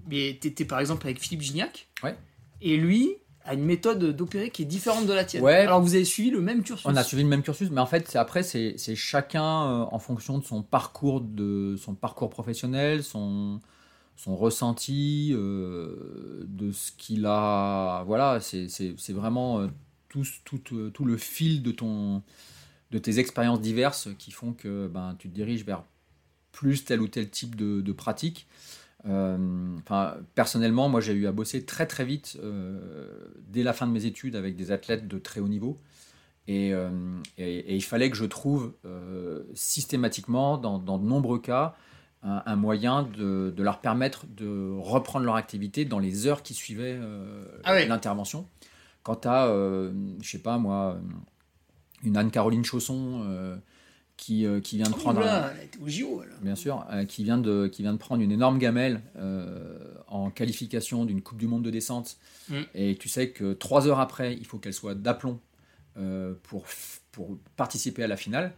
mais t'étais par exemple avec Philippe Gignac, Ouais. et lui a une méthode d'opérer qui est différente de la tienne. Ouais. Alors vous avez suivi le même cursus. On a suivi le même cursus, mais en fait c'est après c'est c'est chacun euh, en fonction de son parcours de son parcours professionnel, son son ressenti, euh, de ce qu'il a, voilà, c'est vraiment euh, euh, tout le fil de ton de tes expériences diverses qui font que ben, tu te diriges vers plus tel ou tel type de, pratique. Personnellement, moi j'ai eu à bosser très très vite dès la fin de mes études avec des athlètes de très haut niveau. Et, il fallait que je trouve systématiquement, dans de nombreux cas, un, un moyen de, de leur permettre de reprendre leur activité dans les heures qui suivaient euh, Ah l'intervention. Quant à, euh, je sais pas moi, une Anne-Caroline Chausson euh, qui, euh, qui vient de prendre un- Oula, au JO. bien sûr, qui, vient de, qui vient de prendre une énorme gamelle en qualification d'une Coupe du Monde de descente. Mm. Et tu sais que trois heures après, il faut qu'elle soit d'aplomb pour, participer à la finale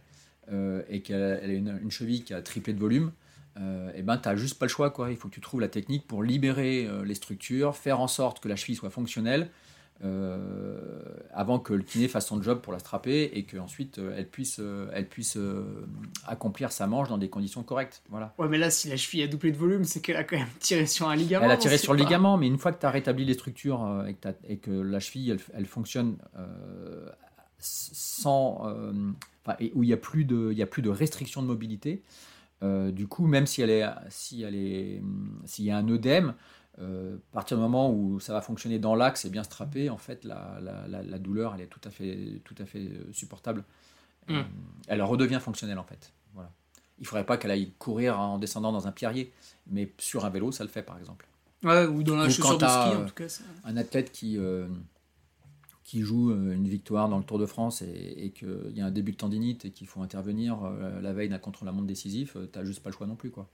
euh, et qu'elle a- elle a une, une cheville qui a triplé de volume. Euh, et ben, tu n'as juste pas le choix. Quoi. Il faut que tu trouves la technique pour libérer euh, les structures, faire en sorte que la cheville soit fonctionnelle. euh, avant que le kiné fasse son job pour la strapper et qu'ensuite euh, elle puisse, elle puisse accomplir sa manche dans des conditions correctes. Voilà. Ouais, mais là, si la cheville a doublé de volume, c'est qu'elle a quand même tiré sur un ligament. Elle a tiré sur le ligament, mais une fois que tu as rétabli les structures et, que t'as- et que la cheville, elle, elle fonctionne sans, enfin, et où il n'y a plus de, il y a plus de restriction de mobilité. Euh, du coup, même si elle est, si elle est, s'il y a un œdème, euh, à partir du moment où ça va fonctionner dans l'axe et bien strappé, en fait, la, la- la- la douleur, elle est tout à fait, tout à fait euh, supportable. Mm. Euh, elle redevient fonctionnelle, en fait. Voilà. Il ne faudrait pas qu'elle aille courir en descendant dans un pierrier, mais sur un vélo, ça le fait, par exemple Ouais, ou dans la Ou chaussure de ski, en tout cas. ça- un athlète qui, qui joue euh, une victoire dans le Tour de France et, et qu'il y a un début de tendinite et qu'il faut intervenir euh, la veille d'un contre-la-montre décisif, tu n'as juste pas le choix non plus. Quoi.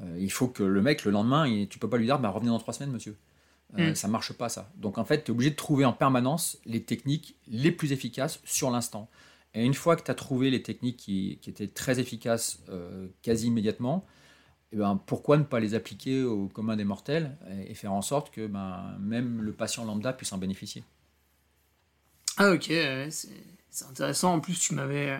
Euh, il faut que le mec, le lendemain, il, tu peux pas lui dire bah, revenez dans trois semaines, monsieur. Euh, Mm. Ça marche pas, ça. Donc en fait, tu es obligé de trouver en permanence les techniques les plus efficaces sur l'instant. Et une fois que tu as trouvé les techniques qui, qui étaient très efficaces euh, quasi immédiatement, eh ben, pourquoi ne pas les appliquer au commun des mortels et, et faire en sorte que ben, même le patient lambda puisse en bénéficier? Ah, ok, ouais, c'est intéressant. En plus, tu m'avais.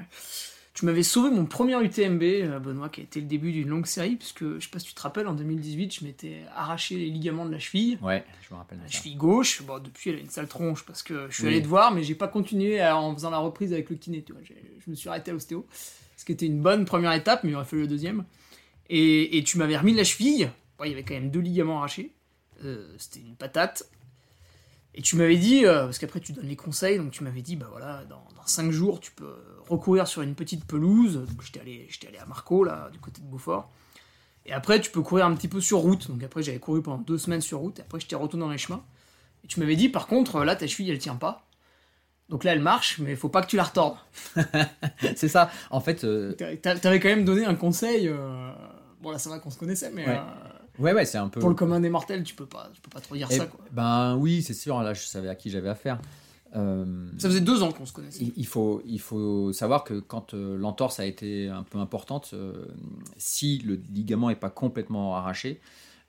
Tu m'avais sauvé mon premier UTMB, euh, Benoît, qui a été le début d'une longue série, puisque je sais pas si tu te rappelles, en 2018, je m'étais arraché les ligaments de la cheville. Ouais, je me rappelle La ça. cheville gauche, bon, depuis elle a une sale tronche parce que je suis Oui. allé te voir, mais j'ai pas continué à- en faisant la reprise avec le kiné. Tu vois. Je me suis arrêté à l'ostéo, ce qui était une bonne première étape, mais il aurait fallu le deuxième. Et, et tu m'avais remis la cheville. Bon, il y avait quand même deux ligaments arrachés. Euh, C'était une patate. Et tu m'avais dit, euh, parce qu'après tu donnes les conseils, donc tu m'avais dit, bah voilà, dans, dans 5 jours, tu peux recourir sur une petite pelouse. Donc j'étais allé, j'étais allé à Marco, là, du côté de Beaufort. Et après, tu peux courir un petit peu sur route. Donc après, j'avais couru pendant deux semaines sur route. Et après, j'étais retourné dans les chemins. Et tu m'avais dit, par contre, là, ta cheville, elle tient pas. Donc là, elle marche, mais faut pas que tu la retordes. C'est ça. En fait, euh, T'a- t'a- T'avais quand même donné un conseil. euh, Bon, là, ça va qu'on se connaissait, mais Ouais. euh, ouais, ouais, c'est un peu. pour le commun des mortels, tu peux pas, tu peux pas trop dire Eh ça, quoi. Ben oui, c'est sûr. Là, je savais à qui j'avais affaire. Euh, Ça faisait deux ans qu'on se connaissait. il, il faut, il faut savoir que quand euh, l'entorse a été un peu importante, euh, si le ligament n'est pas complètement arraché,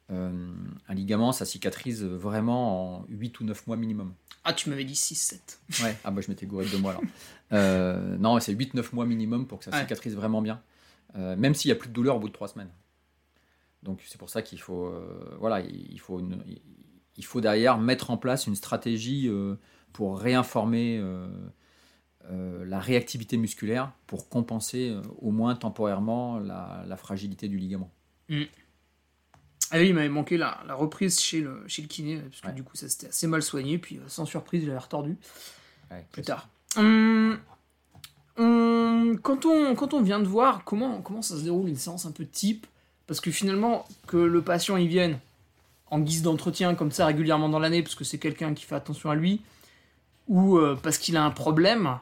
un ligament, ça cicatrise vraiment en 8 ou 9 mois minimum. Ah, tu m'avais dit 6-7. Ouais, ah bah je m'étais gouré de deux mois là. Euh, non, c'est 8-9 mois minimum pour que ça Ouais. cicatrise vraiment bien. Même s'il n'y a plus de douleur au bout de 3 semaines. Donc c'est pour ça qu'il faut, euh, voilà, il faut, une- il faut derrière mettre en place une stratégie euh, pour réinformer euh, la réactivité musculaire pour compenser au moins temporairement la, la fragilité du ligament. Ah oui, il m'avait manqué la, la reprise chez le, chez le kiné, parce que Ouais. du coup, ça s'était assez mal soigné, puis sans surprise, il avait retordu Ouais, plus tard. Hum, hum, quand, on, quand on vient de voir comment, comment ça se déroule une séance un peu type, parce que finalement, que le patient y vienne en guise d'entretien comme ça régulièrement dans l'année, parce que c'est quelqu'un qui fait attention à lui, ou euh, parce qu'il a un problème,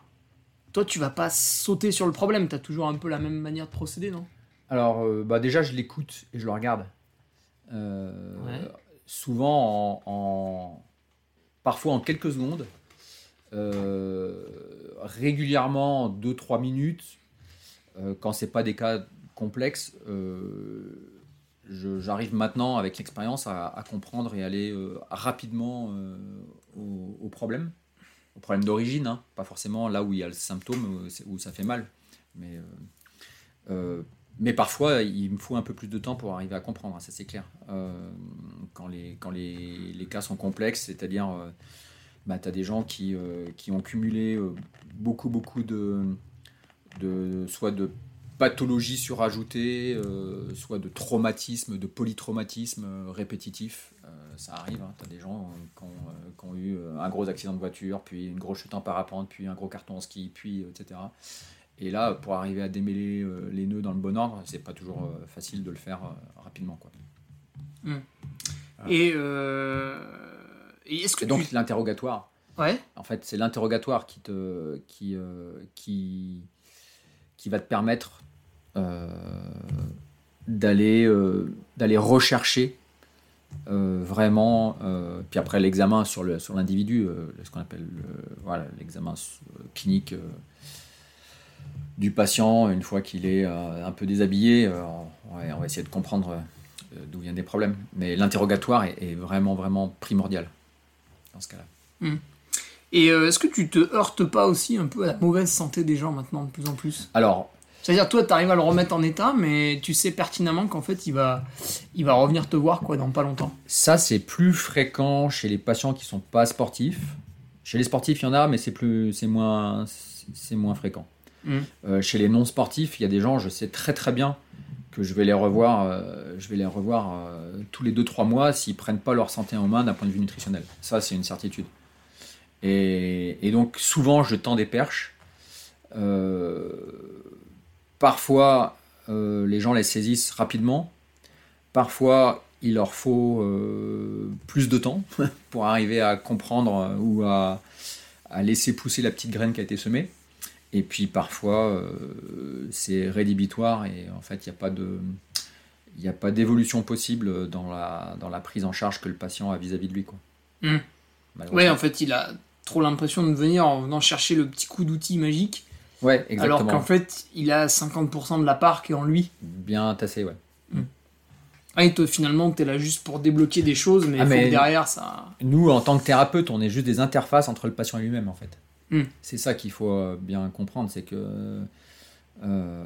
toi, tu vas pas sauter sur le problème, tu as toujours un peu la même manière de procéder, non? Alors, euh, bah déjà, je l'écoute et je le regarde. Euh, Ouais. Souvent, en, en- parfois en quelques secondes, régulièrement 2-3 minutes, quand c'est pas des cas complexes, euh, j'arrive maintenant avec l'expérience à, comprendre et aller euh, rapidement euh, au, problème, au problème d'origine, hein, pas forcément là où il y a le symptôme, où, ça fait mal, mais mais parfois, il me faut un peu plus de temps pour arriver à comprendre, hein, ça c'est clair. Quand les, quand les, les cas sont complexes, c'est-à-dire, bah, tu as des gens qui, qui ont cumulé beaucoup, beaucoup de, de, soit de pathologies surajoutées, euh, soit de traumatismes, de polytraumatismes euh, répétitifs. Euh, ça arrive, tu as des gens euh, qui ont, euh, qui ont eu un gros accident de voiture, puis une grosse chute en parapente, puis un gros carton en ski, puis etc. Et là, pour arriver à démêler euh, les nœuds dans le bon ordre, c'est pas toujours euh, facile de le faire euh, rapidement. Quoi. Et, euh, et est-ce que Et donc tu... l'interrogatoire, Ouais en fait, c'est l'interrogatoire qui te, qui, euh, qui, qui va te permettre d'aller, euh, d'aller rechercher euh, vraiment. euh, puis après l'examen sur le, sur l'individu, euh, ce qu'on appelle voilà l'examen euh, clinique. euh, du patient, une fois qu'il est euh, un peu déshabillé, euh, on, ouais, on va essayer de comprendre euh, d'où viennent des problèmes. Mais l'interrogatoire est, est vraiment, vraiment primordial dans ce cas-là. Et euh, est-ce que tu te heurtes pas aussi un peu à la mauvaise santé des gens maintenant de plus en plus? Alors, C'est-à-dire toi tu arrives à le remettre en état mais tu sais pertinemment qu'en fait il va il va revenir te voir quoi dans pas longtemps. ça, c'est plus fréquent chez les patients qui sont pas sportifs. Chez les sportifs, il y en a, mais c'est plus, c'est moins, c'est moins fréquent. Mhm. Euh, chez les non sportifs, il y a des gens, je sais très très bien que je vais les revoir, euh, je vais les revoir euh, tous les 2-3 mois s'ils prennent pas leur santé en main d'un point de vue nutritionnel. Ça, c'est une certitude. Et, et donc souvent, je tends des perches. Euh, parfois, euh, les gens les saisissent rapidement. Parfois, il leur faut euh, plus de temps pour arriver à comprendre euh, ou à, à laisser pousser la petite graine qui a été semée. Et puis parfois, euh, c'est rédhibitoire et en fait, il n'y a pas de... Il n'y a pas d'évolution possible dans la, dans la prise en charge que le patient a vis-à-vis de lui. Quoi. Malheureusement. Ouais en fait il a trop l'impression de venir en venant chercher le petit coup d'outil magique Ouais, exactement. alors qu'en fait il a 50% de la part qui est en lui. Bien tassé, ouais. Ah, et toi finalement t'es là juste pour débloquer des choses mais, Ah, mais- derrière ça... Nous, en tant que thérapeute, on est juste des interfaces entre le patient et lui-même, en fait. Hmm. C'est ça qu'il faut euh, bien comprendre, c'est que euh,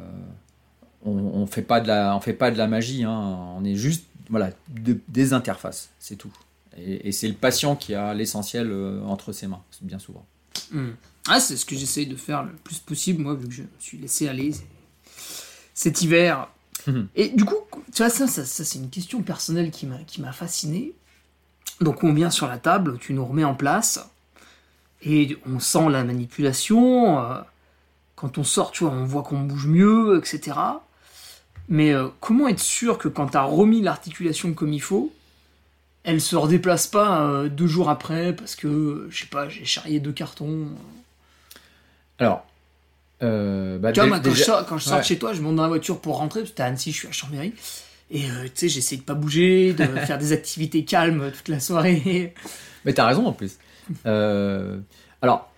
on, on fait pas de la, on fait pas de la magie. hein. On est juste, voilà, de- des interfaces, c'est tout. Et, et c'est le patient qui a l'essentiel euh, entre ses mains, bien souvent. Hmm. Ah, c'est ce que j'essaye de faire le plus possible, moi, vu que je me suis laissé aller cet hiver. Mhm. Et du coup, tu vois, ça, ça, ça, c'est une question personnelle qui m'a, qui m'a fasciné. Donc, on vient sur la table, tu nous remets en place, et on sent la manipulation. euh, quand on sort, tu vois, on voit qu'on bouge mieux, etc. Mais euh, comment être sûr que quand tu as remis l'articulation comme il faut, elle se redéplace pas euh, deux jours après parce que, je sais pas, j'ai charrié deux cartons. Alors, euh, bah, Tu vois, moi, quand, déjà- je sors, quand je sors de chez toi, je monte dans la voiture pour rentrer, parce que t'es à Annecy, je suis à Chambéry. Et euh, tu sais, j'essaie de pas bouger, de faire des activités calmes toute la soirée. Mais t'as raison en plus. Euh, alors,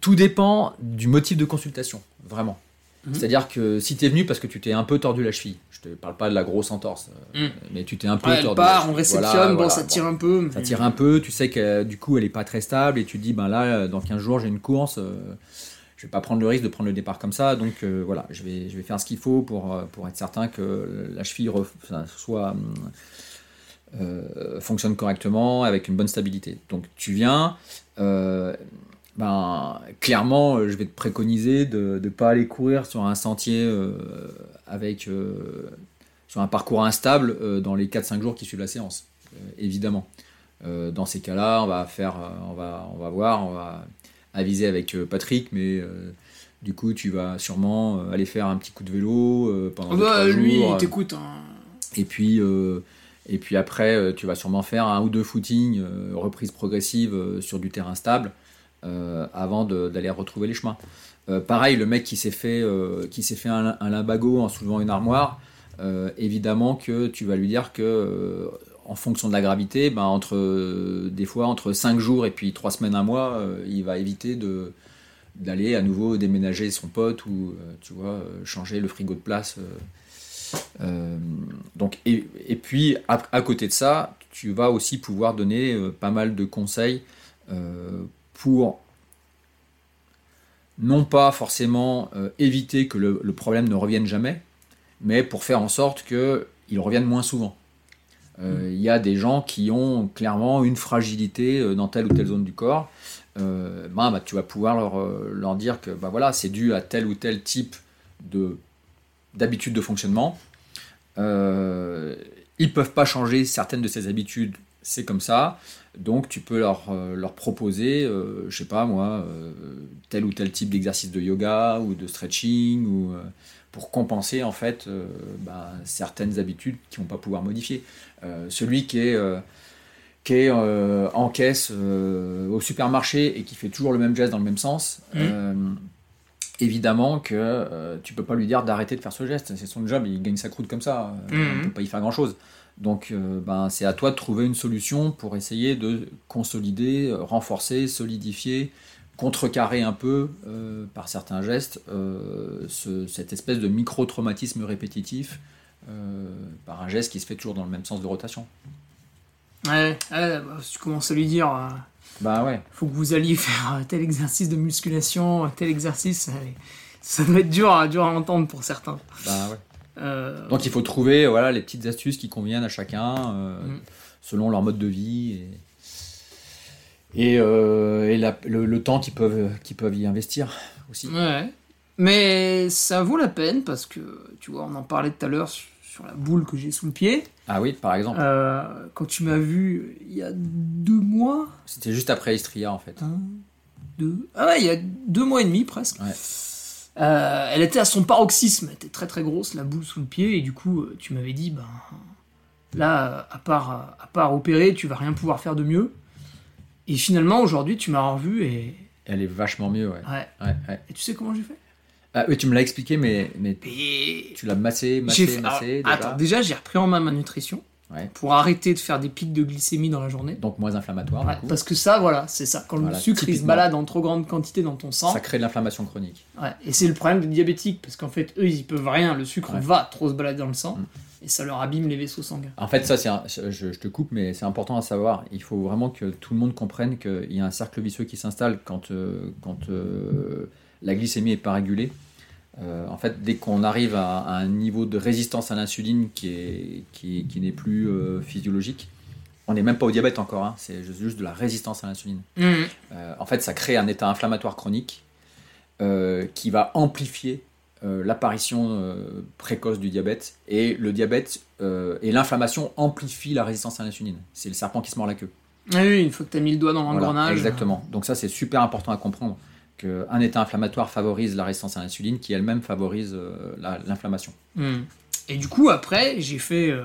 tout dépend du motif de consultation, vraiment. Mhm. C'est-à-dire que si tu es venu parce que tu t'es un peu tordu la cheville, je te parle pas de la grosse entorse, euh, Mhm. mais tu t'es un peu Ouais, elle part, on réceptionne, Voilà, bon, voilà, ça bon. tire un peu. Ça tire un peu, tu sais que euh, du coup elle est pas très stable et tu te dis ben là euh, dans 15 jours j'ai une course, euh, je vais pas prendre le risque de prendre le départ comme ça, donc euh, voilà, je vais, je vais faire ce qu'il faut pour, pour être certain que la cheville ref- enfin, soit euh, fonctionne correctement avec une bonne stabilité. Donc tu viens, euh, ben clairement euh, je vais te préconiser de ne pas aller courir sur un sentier euh, avec euh, sur un parcours instable dans les 4-5 jours qui suivent la séance, évidemment. Dans ces cas-là, on va faire, on va, on va voir, on va aviser avec Patrick, mais du coup, tu vas sûrement aller faire un petit coup de vélo pendant Ah deux, bah, trois lui, jours. il t'écoute. hein. Et puis, euh, et puis après, tu vas sûrement faire un ou deux footings, reprise progressive sur du terrain stable, avant de- d'aller retrouver les chemins. Euh, pareil, le mec qui s'est fait, euh, qui fait un, un limbago en soulevant une armoire, euh, évidemment que tu vas lui dire que, euh, en fonction de la gravité, ben, entre, euh, des fois entre 5 jours et puis 3 semaines, un mois, euh, il va éviter d'aller à nouveau déménager son pote ou euh, tu vois euh, changer le frigo de place euh, euh, donc, et, puis, à, à côté de ça, tu vas aussi pouvoir donner euh, pas mal de conseils euh, pour non pas forcément euh, éviter que le, le problème ne revienne jamais, mais pour faire en sorte qu'il revienne moins souvent. Euh, Il y a des gens qui ont clairement une fragilité euh, dans telle ou telle zone du corps. Euh, ben, bah, tu vas pouvoir leur, leur dire que bah, voilà, c'est dû à tel ou tel type de d'habitudes de fonctionnement. Ils peuvent pas changer certaines de ces habitudes, c'est comme ça. Donc tu peux leur, euh, leur proposer, euh, je sais pas moi, euh, tel ou tel type d'exercice de yoga ou de stretching ou euh, pour compenser en fait bah, certaines habitudes qu'ils vont pas pouvoir modifier. Celui qui est qui est en caisse au supermarché et qui fait toujours le même geste dans le même sens, euh, évidemment que tu peux pas lui dire d'arrêter de faire ce geste. C'est son job, il gagne sa croûte comme ça. Mhm. On ne peut pas y faire grand chose. Donc, euh, ben, c'est à toi de trouver une solution pour essayer de consolider, euh, renforcer, solidifier, contrecarrer un peu euh, par certains gestes euh, ce- cette espèce de micro-traumatisme répétitif par un geste qui se fait toujours dans le même sens de rotation. Ouais, ouais, bah, tu commences à lui dire, Bah ouais. faut que vous alliez faire tel exercice de musculation, tel exercice, allez, ça doit être dur, à- dur à entendre pour certains. Bah ouais. Euh, Donc il faut trouver voilà, les petites astuces qui conviennent à chacun euh, Mm. selon leur mode de vie et, et, euh, et la- le, le temps qu'ils peuvent, qu'ils peuvent y investir aussi. Ouais. Mais ça vaut la peine parce que, tu vois, on en parlait tout à l'heure sur, la boule que j'ai sous le pied. Ah oui, par exemple. Quand tu m'as vu il y a deux mois, C'était juste après Istria en fait. un, deux, ah ouais, il y a deux mois et demi presque. Ouais. Euh, elle était à son paroxysme, elle était très très grosse, la boule sous le pied, et du coup, euh, tu m'avais dit, ben là, à part, à part opérer, tu vas rien pouvoir faire de mieux. Et finalement, aujourd'hui, tu m'as revu et. Elle est vachement mieux, ouais. Ouais. ouais, ouais. Et tu sais comment j'ai fait? Ah oui, tu me l'as expliqué, mais, mais Et tu l'as massé, massé, fait- massé alors, déjà. Attends, déjà, j'ai repris en main ma nutrition Ouais. pour arrêter de faire des pics de glycémie dans la journée. Donc moins inflammatoire, Ouais, parce que ça, voilà, c'est ça. Quand Voilà, le sucre il se balade en trop grande quantité dans ton sang, Ça crée de l'inflammation chronique. ouais, et c'est le problème des diabétiques, parce qu'en fait, eux, ils peuvent rien, le sucre va trop se balader dans le sang, Mm. et ça leur abîme les vaisseaux sanguins. En fait, ça, c'est un- je, je te coupe, mais c'est important à savoir. Il faut vraiment que tout le monde comprenne qu'il y a un cercle vicieux qui s'installe quand, euh, quand euh, la glycémie est pas régulée. Euh, en fait, dès qu'on arrive à, à un niveau de résistance à l'insuline qui est qui, qui n'est plus euh, physiologique, on n'est même pas au diabète encore. hein, c'est juste de la résistance à l'insuline. Euh, en fait, ça crée un état inflammatoire chronique qui va amplifier l'apparition précoce du diabète. Et le diabète et l'inflammation amplifient la résistance à l'insuline. C'est le serpent qui se mord la queue. Ah oui, une fois que t'as mis le doigt dans Voilà, l'engrenage. exactement. Donc ça, c'est super important à comprendre qu'un état inflammatoire favorise la résistance à l'insuline, qui elle-même favorise euh, la- l'inflammation. Hmm. Et du coup, après, j'ai fait. euh,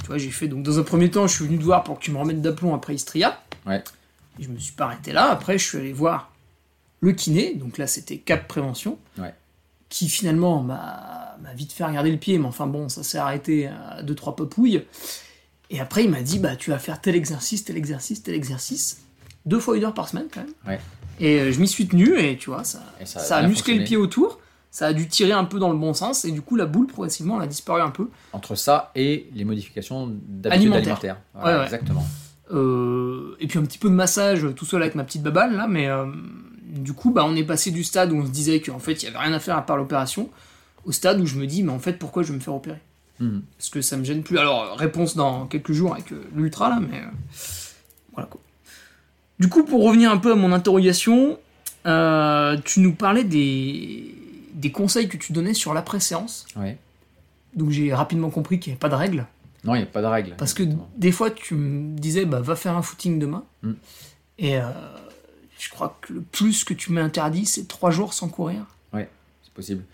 tu vois, j'ai fait. Donc, dans un premier temps, je suis venu te voir pour que tu me remettes d'aplomb après Istria. Ouais. Et je me suis pas arrêté là. Après, je suis allé voir le kiné. Donc là, c'était Cap Prévention. Ouais. Qui finalement m'a vite fait regarder le pied. Mais enfin, bon, ça s'est arrêté à deux, trois papouilles. Et après, il m'a dit bah, tu vas faire tel exercice, tel exercice, tel exercice. Deux fois une heure par semaine, quand même. Ouais. Et euh, je m'y suis tenu. Et tu vois, ça, Et ça ça, a musclé le pied autour. Ça a dû tirer un peu dans le bon sens, et du coup, la boule, progressivement, elle a disparu un peu. Entre ça et les modifications d'habitude Alimentaire. alimentaire. Voilà, Ouais, ouais. Exactement. Euh, et puis un petit peu de massage tout seul avec ma petite baballe, là, mais euh, du coup, bah, on est passé du stade où on se disait qu'en fait, il y avait rien à faire à part l'opération, au stade où je me dis, mais en fait, pourquoi je vais me faire opérer? Mhm. Parce que ça me gêne plus. Alors, réponse dans quelques jours avec l'ultra, là, mais. euh, voilà quoi. Du coup, pour revenir un peu à mon interrogation, euh, tu nous parlais des, des conseils que tu donnais sur l'après-séance. Ouais. Donc, j'ai rapidement compris qu'il n'y avait pas de règle. Non, il n'y a pas de règle. Parce que Exactement. des fois, tu me disais, bah, va faire un footing demain. Mm. Et euh, je crois que le plus que tu m'as interdit, c'est trois jours sans courir. C'est possible.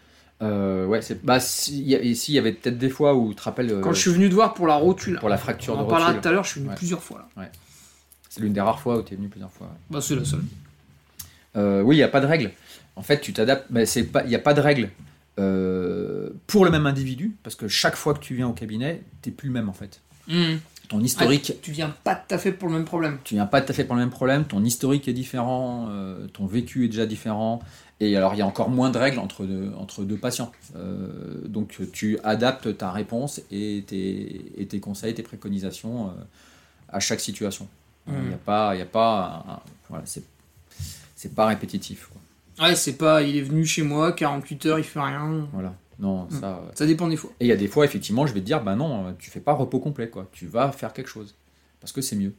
Euh, ouais, c'est. Bah, si, il y a- ici, il y avait peut-être des fois où tu te rappelles. euh, Quand je suis venu te voir pour la rotule, Pour la fracture on de en parlera rotule. tout à l'heure, je suis venu Ouais. plusieurs fois là. C'est l'une des rares fois où tu es venu plusieurs fois. Bah, c'est la seule. Euh, oui, il n'y a pas de règle. En fait, tu t'adaptes. mais. Il n'y a pas de règle euh, pour le même individu, parce que chaque fois que tu viens au cabinet, t'es plus le même en fait. Ton historique, Ah, tu viens pas tout à fait pour le même problème. tu viens pas tout à fait pour le même problème. Ton historique est différent, euh, ton vécu est déjà différent. Et alors, il y a encore moins de règles entre deux, entre deux patients. Donc, tu adaptes ta réponse et tes, et tes conseils, tes préconisations à chaque situation. Il Mm. n'y a pas, il a pas, un- un- voilà, c'est, c'est pas répétitif. quoi. Ouais, c'est pas, il est venu chez moi, 48 heures, il fait rien. Voilà. Non, Mm. ça. euh, Ça dépend des fois. Et il y a des fois, effectivement, je vais te dire, bah non, tu fais pas repos complet, quoi. Tu vas faire quelque chose. Parce que c'est mieux.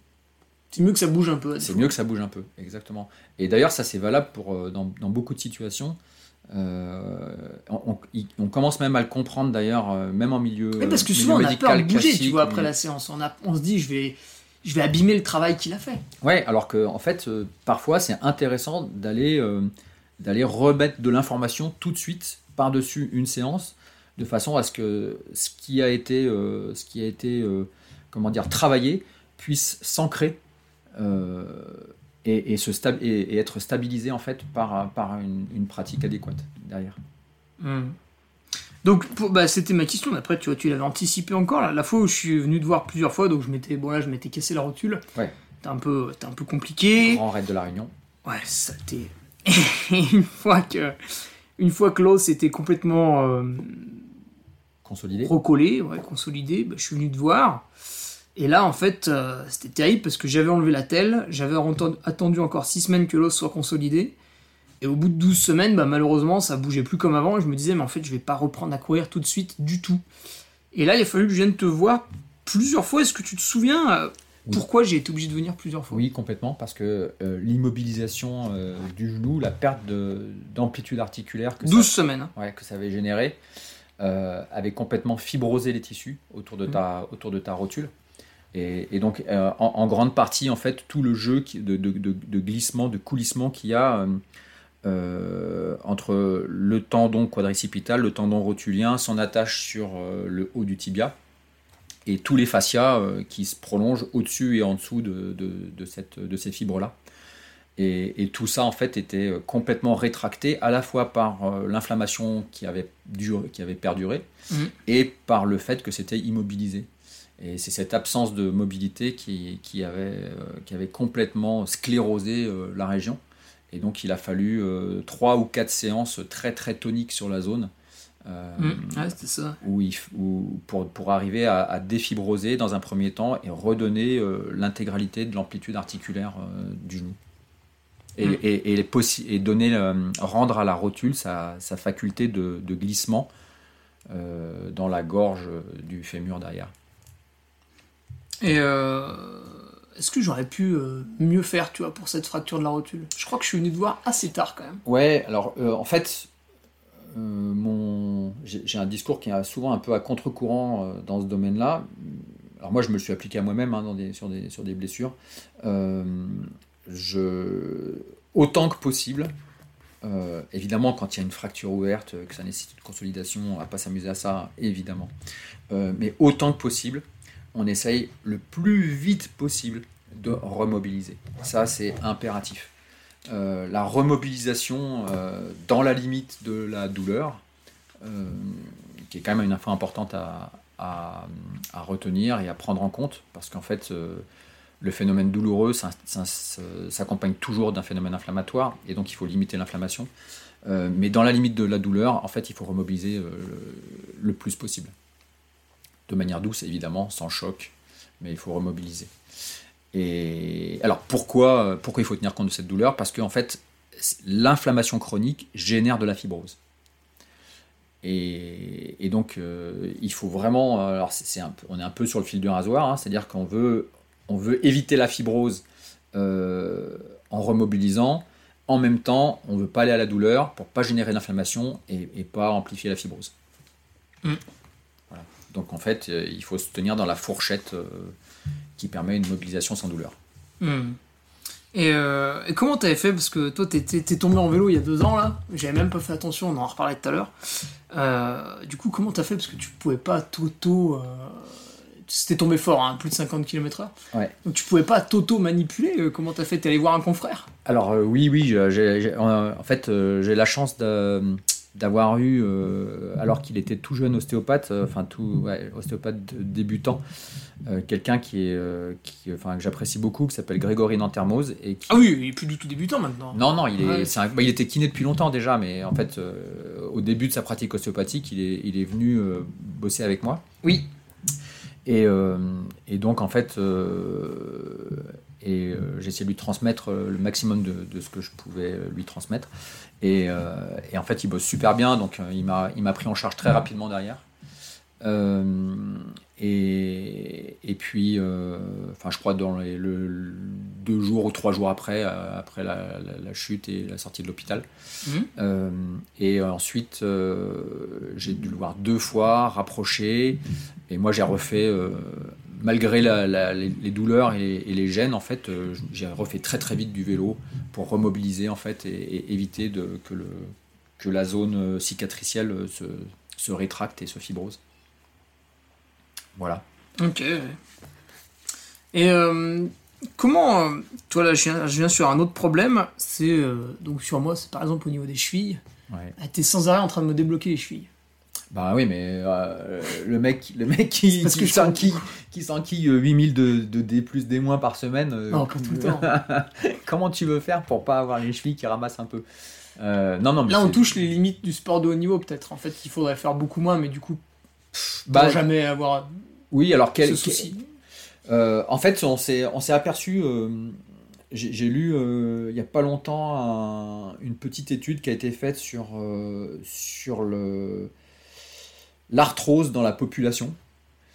C'est mieux que ça bouge un peu. C'est mieux que ça bouge un peu, exactement. Et d'ailleurs, ça c'est valable pour, euh, dans, dans beaucoup de situations. Euh, on, on- il- on commence même à le comprendre d'ailleurs, euh, même en milieu. Oui, parce que euh, souvent, on a peur de bouger, tu vois, après mais- la séance. On, a, on se dit, je vais, je vais abîmer le travail qu'il a fait. Ouais, alors que en fait, euh, parfois c'est intéressant d'aller euh, d'aller remettre de l'information tout de suite par-dessus une séance, de façon à ce que ce qui a été, euh, ce qui a été euh, comment dire, travaillé puisse s'ancrer euh, et, et se stab- et, et être stabilisé en fait par, par une, une pratique adéquate derrière. Hmm. Donc, pour- bah, c'était ma question. Après, tu vois, tu l'avais anticipé encore. là. La fois où je suis venu te voir plusieurs fois, donc je m'étais, bon là, je m'étais cassé la rotule. Ouais. C'était un peu, c'était un peu compliqué. Grand raid de la Réunion. Ouais, ça t'est. Et une fois que, une fois que l'os était complètement euh, Consolidé. recollé, ouais, consolidé, bah, je suis venu te voir. Et là, en fait, euh, c'était terrible parce que j'avais enlevé la telle, j'avais attendu encore 6 semaines que l'os soit consolidé. Et au bout de 12 semaines, bah, malheureusement, ça bougeait plus comme avant. Et je me disais, mais en fait, je vais pas reprendre à courir tout de suite du tout. Et là, il a fallu que je vienne te voir plusieurs fois. Est-ce que tu te souviens euh, Oui. pourquoi j'ai été obligé de venir plusieurs fois? Oui, complètement, parce que euh, l'immobilisation euh, du genou, la perte de- d'amplitude articulaire que ça 12 semaines. hein. ouais, que ça avait généré avait complètement fibrosé les tissus autour de Mhm. ta, autour de ta rotule. Et, et donc, euh, en, en grande partie, en fait, tout le jeu de, de- de- de glissement, de coulissement qu'il y a euh, euh, entre le tendon quadricipital, le tendon rotulien, son attache sur euh, le haut du tibia, et tous les fascias euh, qui se prolongent au-dessus et en dessous de, de- de cette, de ces fibres-là. Et, et tout ça, en fait, était complètement rétracté à la fois par l'inflammation qui avait, duré- qui avait perduré Mhm. et par le fait que c'était immobilisé. Et c'est cette absence de mobilité qui, qui avait, qui avait complètement sclérosé la région. Et donc, il a fallu euh, trois ou quatre séances très très toniques sur la zone. euh, Mm. Ouais, c'était ça. où il f- où- pour, pour arriver à, à défibroser dans un premier temps et redonner euh, l'intégralité de l'amplitude articulaire du genou. Et, Mm. et, et les possi- et donner, rendre à la rotule sa, sa faculté de, de glissement euh, dans la gorge du fémur derrière. Et euh, est-ce que j'aurais pu euh, mieux faire, tu vois, pour cette fracture de la rotule? Je crois que je suis venu te voir assez tard quand même. Ouais, alors euh, en fait, euh, mon... j'ai un discours qui est souvent un peu à contre-courant dans ce domaine-là. Alors moi, je me le suis appliqué à moi-même hein, sur, des, sur des blessures. Je... Autant que possible, évidemment, quand il y a une fracture ouverte, que ça nécessite une consolidation, on va pas s'amuser à ça, évidemment. Mais autant que possible, on essaye le plus vite possible de remobiliser. Ça, c'est impératif. Euh, la remobilisation euh, dans la limite de la douleur, euh, qui est quand même une info importante à, retenir et à prendre en compte, parce qu'en fait, Le phénomène douloureux s'accompagne toujours d'un phénomène inflammatoire et donc il faut limiter l'inflammation. Mais dans la limite de la douleur, en fait, il faut remobiliser le plus possible. De manière douce, évidemment, sans choc, mais il faut remobiliser. Et alors pourquoi, pourquoi il faut tenir compte de cette douleur? Parce qu'en fait, l'inflammation chronique génère de la fibrose. Et, et donc, euh, il faut vraiment. Alors, un peu- on est un peu sur le fil du rasoir, hein, c'est-à-dire qu'on veut, on veut éviter la fibrose euh, en remobilisant. En même temps, on ne veut pas aller à la douleur pour pas générer d'inflammation et, et pas amplifier la fibrose. Mm. Voilà. Donc, en fait, euh, il faut se tenir dans la fourchette euh, qui permet une mobilisation sans douleur. Hmm. Et, euh, et comment t'avais fait? Parce que toi, t'es, t'es- t'es tombé en vélo il y a deux ans, là. J'avais même pas fait attention, on en reparlait tout à l'heure. Euh, du coup, comment t'as fait? Parce que tu pouvais pas t'auto... Euh... C'était tombé fort, hein, plus de 50 km/h. Ouais. Donc tu pouvais pas t'auto-manipuler. euh, Comment t'as fait? T'es allé voir un confrère? Alors oui, oui, j'ai- j'ai- j'ai- en fait, j'ai la chance d'a- d'avoir eu, euh, alors qu'il était tout jeune ostéopathe, euh, enfin tout ouais, ostéopathe débutant, euh, quelqu'un qui est, euh, qui, enfin que j'apprécie beaucoup, qui s'appelle Grégory Nantermoz et qui Ah oui, il est plus du tout débutant maintenant. non, non, il, est, Ouais. c'est un- bah, il était kiné depuis longtemps déjà, mais en fait, euh, au début de sa pratique ostéopathique, il est, il est venu euh, bosser avec moi. Oui. Et, euh, et donc, en fait, euh, et euh, j'ai essayé de lui transmettre le maximum de, de ce que je pouvais lui transmettre. Et, euh, et en fait, il bosse super bien, donc euh, il m'a il m'a pris en charge très rapidement derrière. Euh, et, et puis, enfin, je crois dans les le, le- deux jours ou trois jours après, après la, la- la chute et la sortie de l'hôpital. Euh, et ensuite, j'ai dû le voir deux fois, rapprocher. Et moi, j'ai refait, malgré la- la- les, les douleurs et les, et les gènes, en fait, euh, j'ai refait très très vite du vélo pour remobiliser en fait et, et éviter de, que, le, que la zone euh, cicatricielle euh, se, se rétracte et se fibrose. Voilà. Ok. Et euh, comment. toi là, je viens, je viens sur un autre problème. C'est. euh, donc sur moi, c'est par exemple au niveau des chevilles. Ouais. Ah, T'es sans arrêt en train de me débloquer les chevilles. Bah oui, mais euh, le mec, le mec qui, qui s'enquille, qui euh, 8000 de, de D plus D moins par semaine. euh, Non, tout le temps. Comment tu veux faire pour pas avoir les chevilles qui ramassent un peu? Euh, Non, non, mais Là, on touche les limites du sport de haut niveau, peut-être. En fait, il faudrait faire beaucoup moins, mais du coup, Bah, jamais avoir oui, alors quel, ce souci. En fait, on s'est, on s'est aperçu. j'ai, lu il y a pas longtemps un- une petite étude qui a été faite sur sur le l'arthrose dans la population.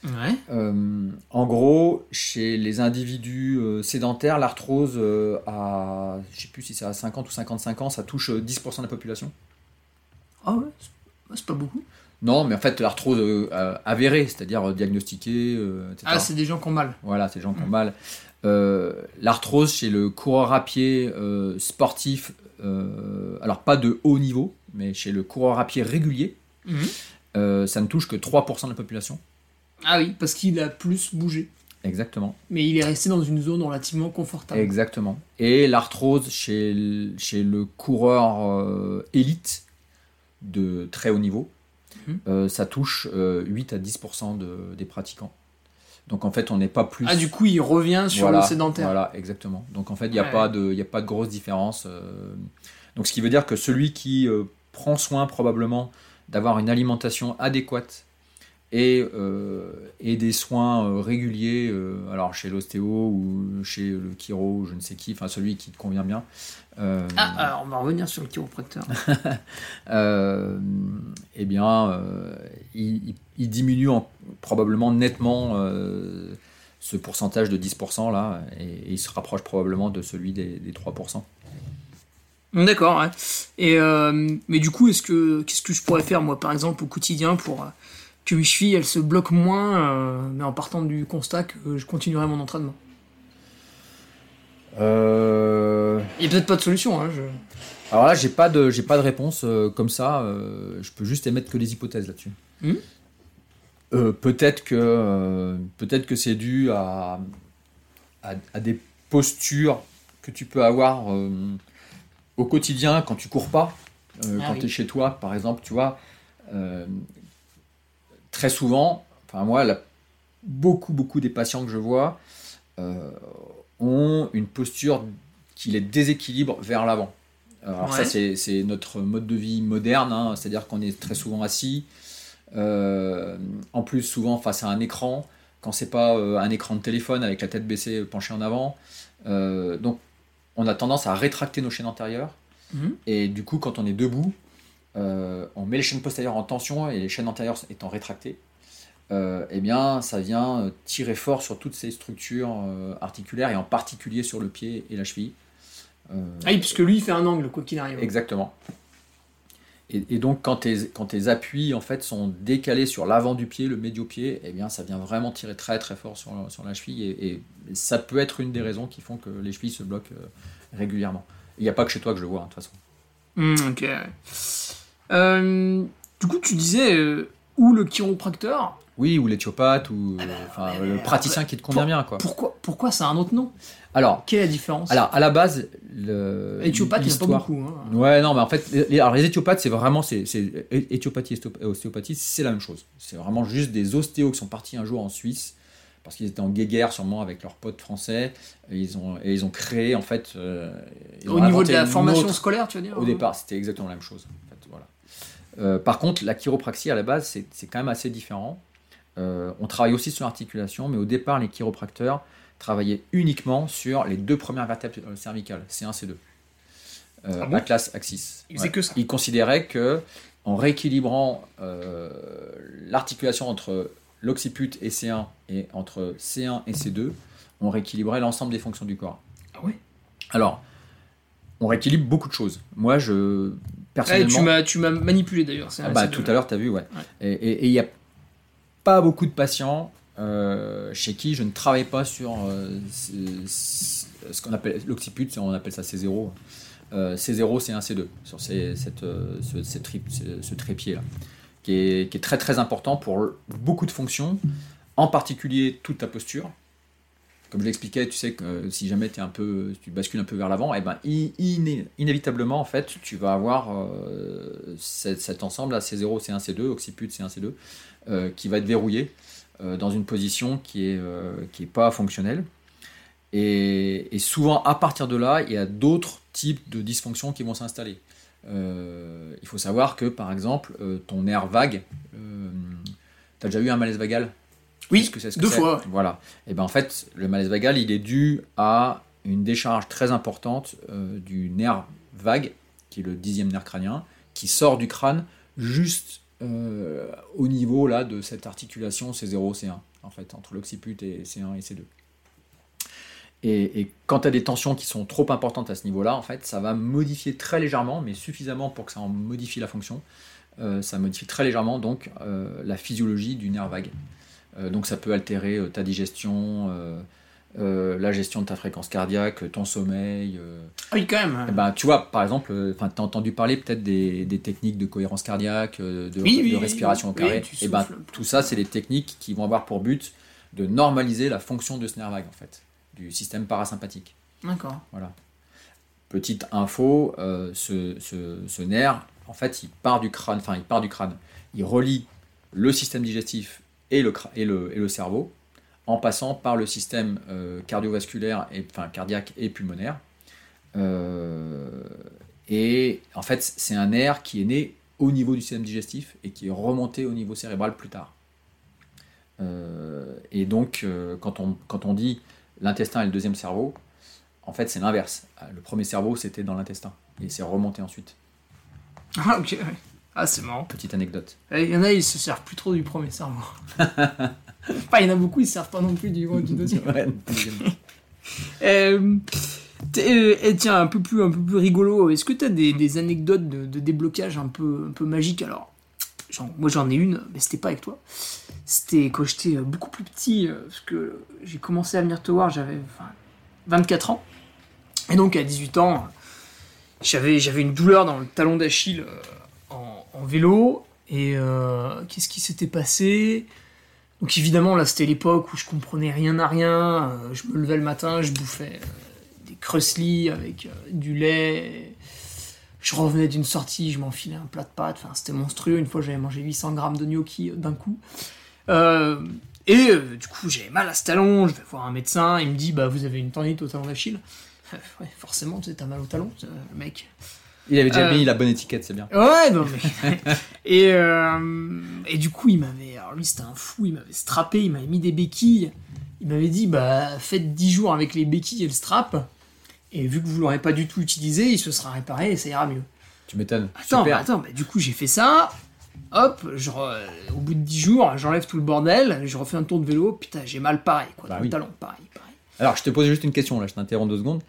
Ouais. Euh, en gros, chez les individus euh, sédentaires, l'arthrose euh, à, je sais plus si c'est à 50 ou 55 ans, ça touche euh, 10% de la population. Ah ouais, c'est- c'est pas beaucoup. Non, mais en fait, l'arthrose euh, euh, avérée, c'est-à-dire euh, diagnostiquée, euh, etc. Ah, c'est des gens qui ont mal. Voilà, ces gens qui ont mal. Euh, L'arthrose chez le coureur à pied euh, sportif, euh, alors pas de haut niveau, mais chez le coureur à pied régulier, Mhm. Euh, ça ne touche que 3% de la population. Ah oui, parce qu'il a plus bougé. Exactement. Mais il est resté dans une zone relativement confortable. Exactement. Et l'arthrose chez, le- chez le coureur euh, élite de très haut niveau, Mhm. euh, ça touche euh, 8 à 10% de- des pratiquants. Donc en fait, on n'est pas plus. Ah, du coup, il revient sur voilà, le sédentaire. Voilà, exactement. Donc en fait, il n'y a, Ouais. pas de- y a pas de grosse différence. Donc ce qui veut dire que celui qui prend soin probablement d'avoir une alimentation adéquate et, euh, et des soins euh, réguliers, euh, alors chez l'ostéo ou chez le chiro je ne sais qui, enfin celui qui te convient bien. euh, Ah, alors on va revenir sur le chiropracteur. eh bien, il, diminue en- probablement nettement ce pourcentage de 10% là, et, et il se rapproche probablement de celui des, des 3%. D'accord, ouais. Et, euh, mais du coup, est-ce que, qu'est-ce que je pourrais faire, moi, par exemple, au quotidien pour euh, que mes chevilles, elles se bloquent moins, euh, mais en partant du constat que je continuerai mon entraînement? Euh, Il n'y a peut-être pas de solution, hein. Je... alors là, j'ai pas de, j'ai pas de réponse comme ça. je peux juste émettre que des hypothèses là-dessus. Euh, peut-être que, peut-être que c'est dû à, à, à des postures que tu peux avoir au quotidien quand tu cours pas, euh, Ah quand oui. tu es chez toi, par exemple, tu vois. euh, très souvent, enfin moi, la- beaucoup, beaucoup des patients que je vois euh, ont une posture qui les déséquilibre vers l'avant. Alors Ouais. ça, c'est notre mode de vie moderne, hein, c'est-à-dire qu'on est très souvent assis, en plus souvent face à un écran, quand c'est pas un écran de téléphone avec la tête baissée, penchée en avant. Donc on a tendance à rétracter nos chaînes antérieures, Mhm. et du coup quand on est debout, euh, on met les chaînes postérieures en tension et les chaînes antérieures étant rétractées. euh, eh bien, ça vient euh, tirer fort sur toutes ces structures euh, articulaires et en particulier sur le pied et la cheville. Ah oui, puisque lui, il fait un angle, quoi qu'il arrive. Exactement. Et, et donc, quand tes, quand tes appuis en fait, sont décalés sur l'avant du pied, le médio-pied, eh bien, ça vient vraiment tirer très très fort sur, la- sur la cheville. Et, et ça peut être une des raisons qui font que les chevilles se bloquent euh, régulièrement. Il n'y a pas que chez toi que je le vois, hein, de toute façon. Hmm, ok. Euh, du coup, tu disais euh, où le chiropracteur Oui, ou l'éthiopathe, ou euh, enfin, mais- le praticien qui te convient bien. Quoi. Pourquoi, pourquoi c'est un autre nom? Alors, Quelle est la différence? alors, à la base, le, Éthiopathe, il n'y en a pas beaucoup. hein. Ouais, non, mais en fait, les, alors les éthiopathes, c'est vraiment, c'est, éthiopathie et ostéopathie, c'est la même chose. C'est vraiment juste des ostéos qui sont partis un jour en Suisse, parce qu'ils étaient en guéguerre sûrement avec leurs potes français, et ils ont, et ils ont créé, en fait... euh, Au niveau de la formation autre- scolaire, tu veux dire Au départ, c'était exactement la même chose. en fait, voilà. Euh, par contre, la chiropraxie, à la base, c'est, c'est quand même assez différent. Euh, on travaille aussi sur l'articulation, mais au départ, les chiropracteurs travaillaient uniquement sur les deux premières vertèbres cervicales, C1, C2. Euh, Ah bon Atlas, Axis. Faisaient que ça. Ils considéraient que en rééquilibrant euh, l'articulation entre l'occiput et C1 et entre C1 et C2, on rééquilibrait l'ensemble des fonctions du corps. Ah ouais? Alors, on rééquilibre beaucoup de choses. Moi, je personnellement, tu m'as, tu m'as manipulé d'ailleurs. ah bah, tout à l'heure, tu as vu, ouais. Ouais. Et- il n'y a pas beaucoup de patients chez qui je ne travaille pas sur euh, ce, qu'on appelle l'occiput, on appelle ça C0. Euh, C0, C1, C2, sur cette, euh, ce, trépied-là, qui est, très très important pour beaucoup de fonctions, en particulier toute ta posture. Comme je l'expliquais, tu sais que euh, si jamais es un peu, tu bascules un peu vers l'avant, et ben i- iné- inévitablement en fait, tu vas avoir euh, cet, ensemble là, C0, C1, C2, occiput, C1, C2, euh, qui va être verrouillé euh, dans une position qui est euh, qui est pas fonctionnelle. Et, et souvent, à partir de là, il y a d'autres types de dysfonctions qui vont s'installer. Euh, il faut savoir que, par exemple, euh, ton nerf vague, tu as déjà eu un malaise vagal? Oui, que que deux fois. Voilà. Et ben en fait, le malaise vagal, il est dû à une décharge très importante euh, du nerf vague, qui est le dixième nerf crânien, qui sort du crâne juste euh, au niveau là de cette articulation C0, C1, en fait, entre l'occiput et C1 et C2. Et, quand tu as des tensions qui sont trop importantes à ce niveau-là, en fait, ça va modifier très légèrement, mais suffisamment pour que ça en modifie la fonction. euh, ça modifie très légèrement donc euh, la physiologie du nerf vague. Donc ça peut altérer ta digestion, euh, euh, la gestion de ta fréquence cardiaque, ton sommeil. euh. Oui, quand même. Eh ben, tu vois, par exemple, tu as entendu parler peut-être des, des techniques de cohérence cardiaque, euh, de, Oui, de respiration oui, au carré. tu Eh ben, tout ça, c'est des techniques qui vont avoir pour but de normaliser la fonction de ce nerf vague, en fait, du système parasympathique. D'accord. Voilà. Petite info, euh, ce, ce- ce nerf, en fait, il part du crâne, enfin, il part du crâne. Il relie le système digestif et le, et le, et le cerveau, en passant par le système euh, cardiovasculaire, et, enfin, cardiaque et pulmonaire. Euh, et en fait, c'est un nerf qui est né au niveau du système digestif et qui est remonté au niveau cérébral plus tard. Euh, et donc, quand, on, quand on dit l'intestin est le deuxième cerveau, en fait, c'est l'inverse. Le premier cerveau, c'était dans l'intestin. Et c'est remonté ensuite. Ah, ok. Ah, c'est marrant. Petite anecdote. Eh, Il y en a, ils se servent plus trop du premier cerveau. Enfin, il y en a beaucoup, ils se servent pas non plus du, du deuxième. Ouais, deuxième. Euh, t'es- euh, eh, tiens, un peu plus, un peu plus rigolo. Est-ce que tu as des, des anecdotes de, de déblocage un peu, un peu magiques? Alors, genre, moi j'en ai une, mais c'était pas avec toi. C'était quand j'étais euh, beaucoup plus petit, euh, parce que j'ai commencé à venir te voir, j'avais enfin, 24 ans. Et donc à 18 ans, j'avais, j'avais une douleur dans le talon d'Achille euh, en, vélo. Et euh, qu'est-ce qui s'était passé? Donc évidemment, là, c'était l'époque où je comprenais rien à rien. Euh, je me levais le matin, je bouffais euh, des creuslis avec du lait. Je revenais d'une sortie, je m'enfilais un plat de pâtes. Enfin, c'était monstrueux. Une fois, j'avais mangé 800 grammes de gnocchi d'un coup. Et du coup, j'avais mal à ce talon, je vais voir un médecin, il me dit bah vous avez une tendinite au talon d'Achille. Forcément, tu t'as mal au talon, euh, mec. Il avait déjà Euh, mis la bonne étiquette, c'est bien. Ouais, non mais. et, euh, et du coup, il m'avait. Alors lui, c'était un fou, il m'avait strappé, il m'avait mis des béquilles. Il m'avait dit bah faites 10 jours avec les béquilles et le strap. Et vu que vous l'aurez pas du tout utilisé, il se sera réparé et ça ira mieux. Tu m'étonnes. Attends, Super. attends, bah, du coup j'ai fait ça. Hop, je re- au bout de 10 jours, j'enlève tout le bordel, je refais un tour de vélo, putain, j'ai mal pareil, quoi, Bah oui. talon, pareil, pareil. Alors, je te pose juste une question, là, je t'interromps deux secondes.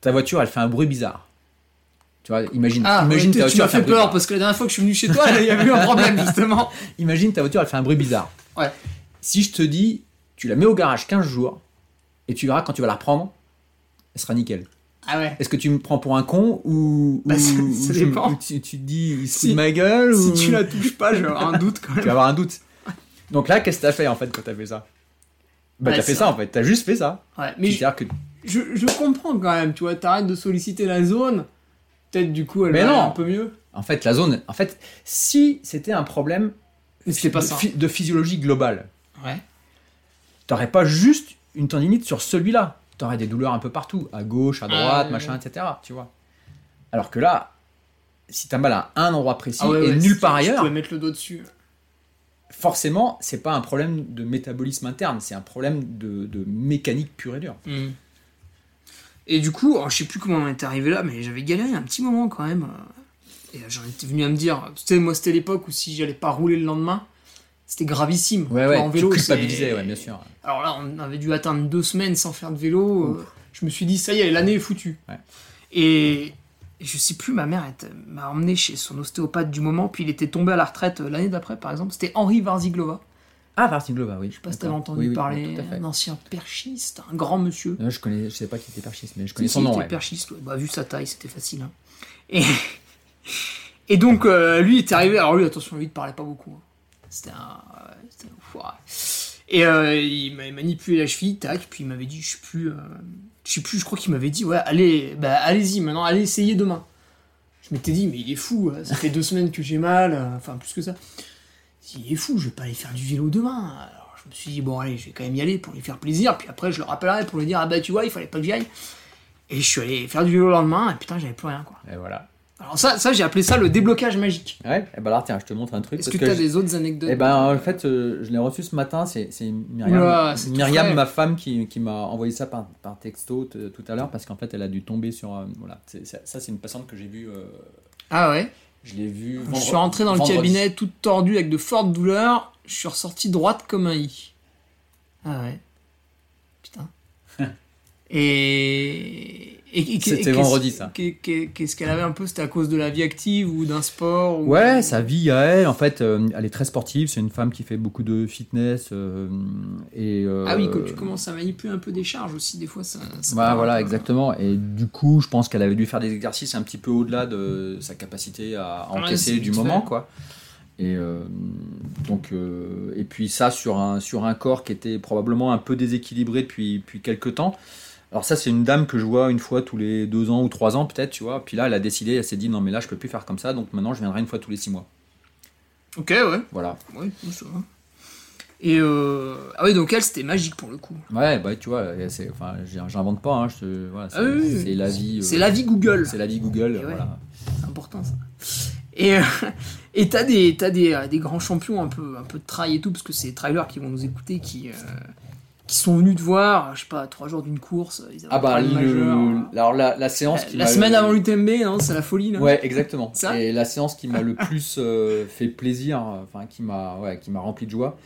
Ta voiture, elle fait un bruit bizarre. Tu vois, imagine, Ah, imagine ta tu voiture, m'as elle fait peur bizarre. parce que la dernière fois que je suis venu chez toi, il y avait eu un problème justement. Imagine ta voiture, elle fait un bruit bizarre. Ouais. Si je te dis, tu la mets au garage 15 jours, et tu verras quand tu vas la reprendre, elle sera nickel. Ah ouais. Est-ce que tu me prends pour un con ou, Bah, ou- ça- ou ça je- dépend. ou tu, tu te dis, il se Si- de ma gueule Si ou... tu la touches pas, je vais avoir un doute quand tu même. vas avoir un doute. Donc là, qu'est-ce que t'as fait en fait quand t'as fait ça? Bah, Ouais, t'as fait ça en fait, t'as juste fait ça. Ouais, mais je, C'est-à-dire que je, je comprends quand même, tu vois, t'arrêtes de solliciter la zone. Peut-être du coup elle Mais non. un peu mieux. En fait, la zone. En fait, si c'était un problème pas de, ça. phy- de physiologie globale, Ouais. t'aurais pas juste une tendinite sur celui-là. T'aurais des douleurs un peu partout, à gauche, à droite, ouais, machin, ouais. etc. Tu vois. Alors que là, si t'as mal à un endroit précis Ah ouais, et nulle si part tu- ailleurs, Tu peux mettre le doigt dessus. forcément, c'est pas un problème de métabolisme interne, c'est un problème de, de mécanique pure et dure. Hmm. Et du coup, alors, je sais plus comment on est arrivé là, mais j'avais galéré un petit moment quand même. euh, Et j'en étais venu à me dire, tu sais, moi c'était l'époque où si j'allais pas rouler le lendemain, c'était gravissime. Ouais, ouais, en vélo, tu culpabilisais, ouais, bien sûr. Alors là, on avait dû atteindre deux semaines sans faire de vélo. euh, je me suis dit, ça y est, l'année est foutue. Ouais. Et je sais plus, ma mère m'a emmené chez son ostéopathe du moment, puis il était tombé à la retraite euh, l'année d'après, par exemple. C'était Henri Varziglova. Ah, Varsiglova, oui. Je sais pas si t'avais entendu parler, un ancien perchiste, un grand monsieur. je connais, je sais pas qui était perchiste, mais je Si, connais si, son il nom. était ouais. perchiste, bah, vu sa taille, c'était facile. hein. Et, et donc, euh, lui était arrivé. Alors, lui, attention, lui, il parlait pas beaucoup. hein. C'était un. ouais, c'était un foiré. Et euh, il m'avait manipulé la cheville, tac, puis il m'avait dit, je sais plus. euh, je sais plus, je crois qu'il m'avait dit, ouais, allez, bah, allez-y, maintenant, allez essayer demain. Je m'étais dit, mais il est fou, euh, ça fait deux semaines que j'ai mal, euh, enfin, plus que ça. Il est fou, je vais pas aller faire du vélo demain. Alors, je me suis dit, bon, allez, je vais quand même y aller pour lui faire plaisir, puis après, je le rappellerai pour lui dire, ah bah, tu vois, il fallait pas que j'y aille. Et je suis allé faire du vélo le lendemain, et putain, j'avais plus rien, quoi. Et voilà. Alors, ça, ça j'ai appelé ça le déblocage magique. Ouais, et ben alors tiens, je te montre un truc. Est-ce que t'as je- des autres anecdotes Eh ben, en fait, euh, je l'ai reçu ce matin. C'est Myriam, Myriam ma femme, qui, qui m'a envoyé ça par, par texto t- tout à l'heure parce qu'en fait, elle a dû tomber sur. euh, voilà, ça, c'est une patiente que j'ai vue. euh, Ah ouais? Je l'ai vue. Je suis rentré dans le cabinet toute tordue avec de fortes douleurs. Je suis ressorti droite comme un i. Ah ouais. Putain. et. C'était vendredi, ça. qu'est- qu'est- Qu'est-ce qu'elle avait un peu? C'était à cause de la vie active ou d'un sport ou- Ouais, sa vie à elle, en fait, euh, elle est très sportive. C'est une femme qui fait beaucoup de fitness. euh, et, euh, Ah oui, quand tu commences à manipuler un peu des charges aussi, des fois ça. ça un voilà, exactement. Et du coup, je pense qu'elle avait dû faire des exercices un petit peu au-delà de sa capacité à Ouais, encaisser du moment, fait. quoi. Et euh, donc, euh, et puis ça sur un sur un corps qui était probablement un peu déséquilibré depuis depuis quelques temps. Alors ça, c'est une dame que je vois une fois tous les deux ans ou trois ans peut-être, tu vois. Puis là, elle a décidé, elle s'est dit non mais là, je peux plus faire comme ça, donc maintenant, je viendrai une fois tous les six mois. Ok, ouais. Voilà. Ouais, ça va. Et euh... Ah oui, donc elle, c'était magique pour le coup. Ouais, bah tu vois, c'est, enfin, j'invente pas, hein, je te- voilà, c'est, Ah oui, oui, c'est la vie. euh, C'est la vie Google. C'est la vie Google, Et ouais. voilà. C'est important ça. Et euh, et t'as des t'as des, euh, des grands champions un peu un peu de trail et tout parce que c'est des trailers qui vont nous écouter qui qui sont venus te voir je sais pas trois jours d'une course ils avaient Ah bah le- majeur. alors la, la séance qui la m'a- semaine avant l'UTMB non c'est la folie là. Ouais, exactement. Ça Et la séance qui m'a le plus euh, fait plaisir, euh, enfin qui m'a ouais, qui m'a rempli de joie,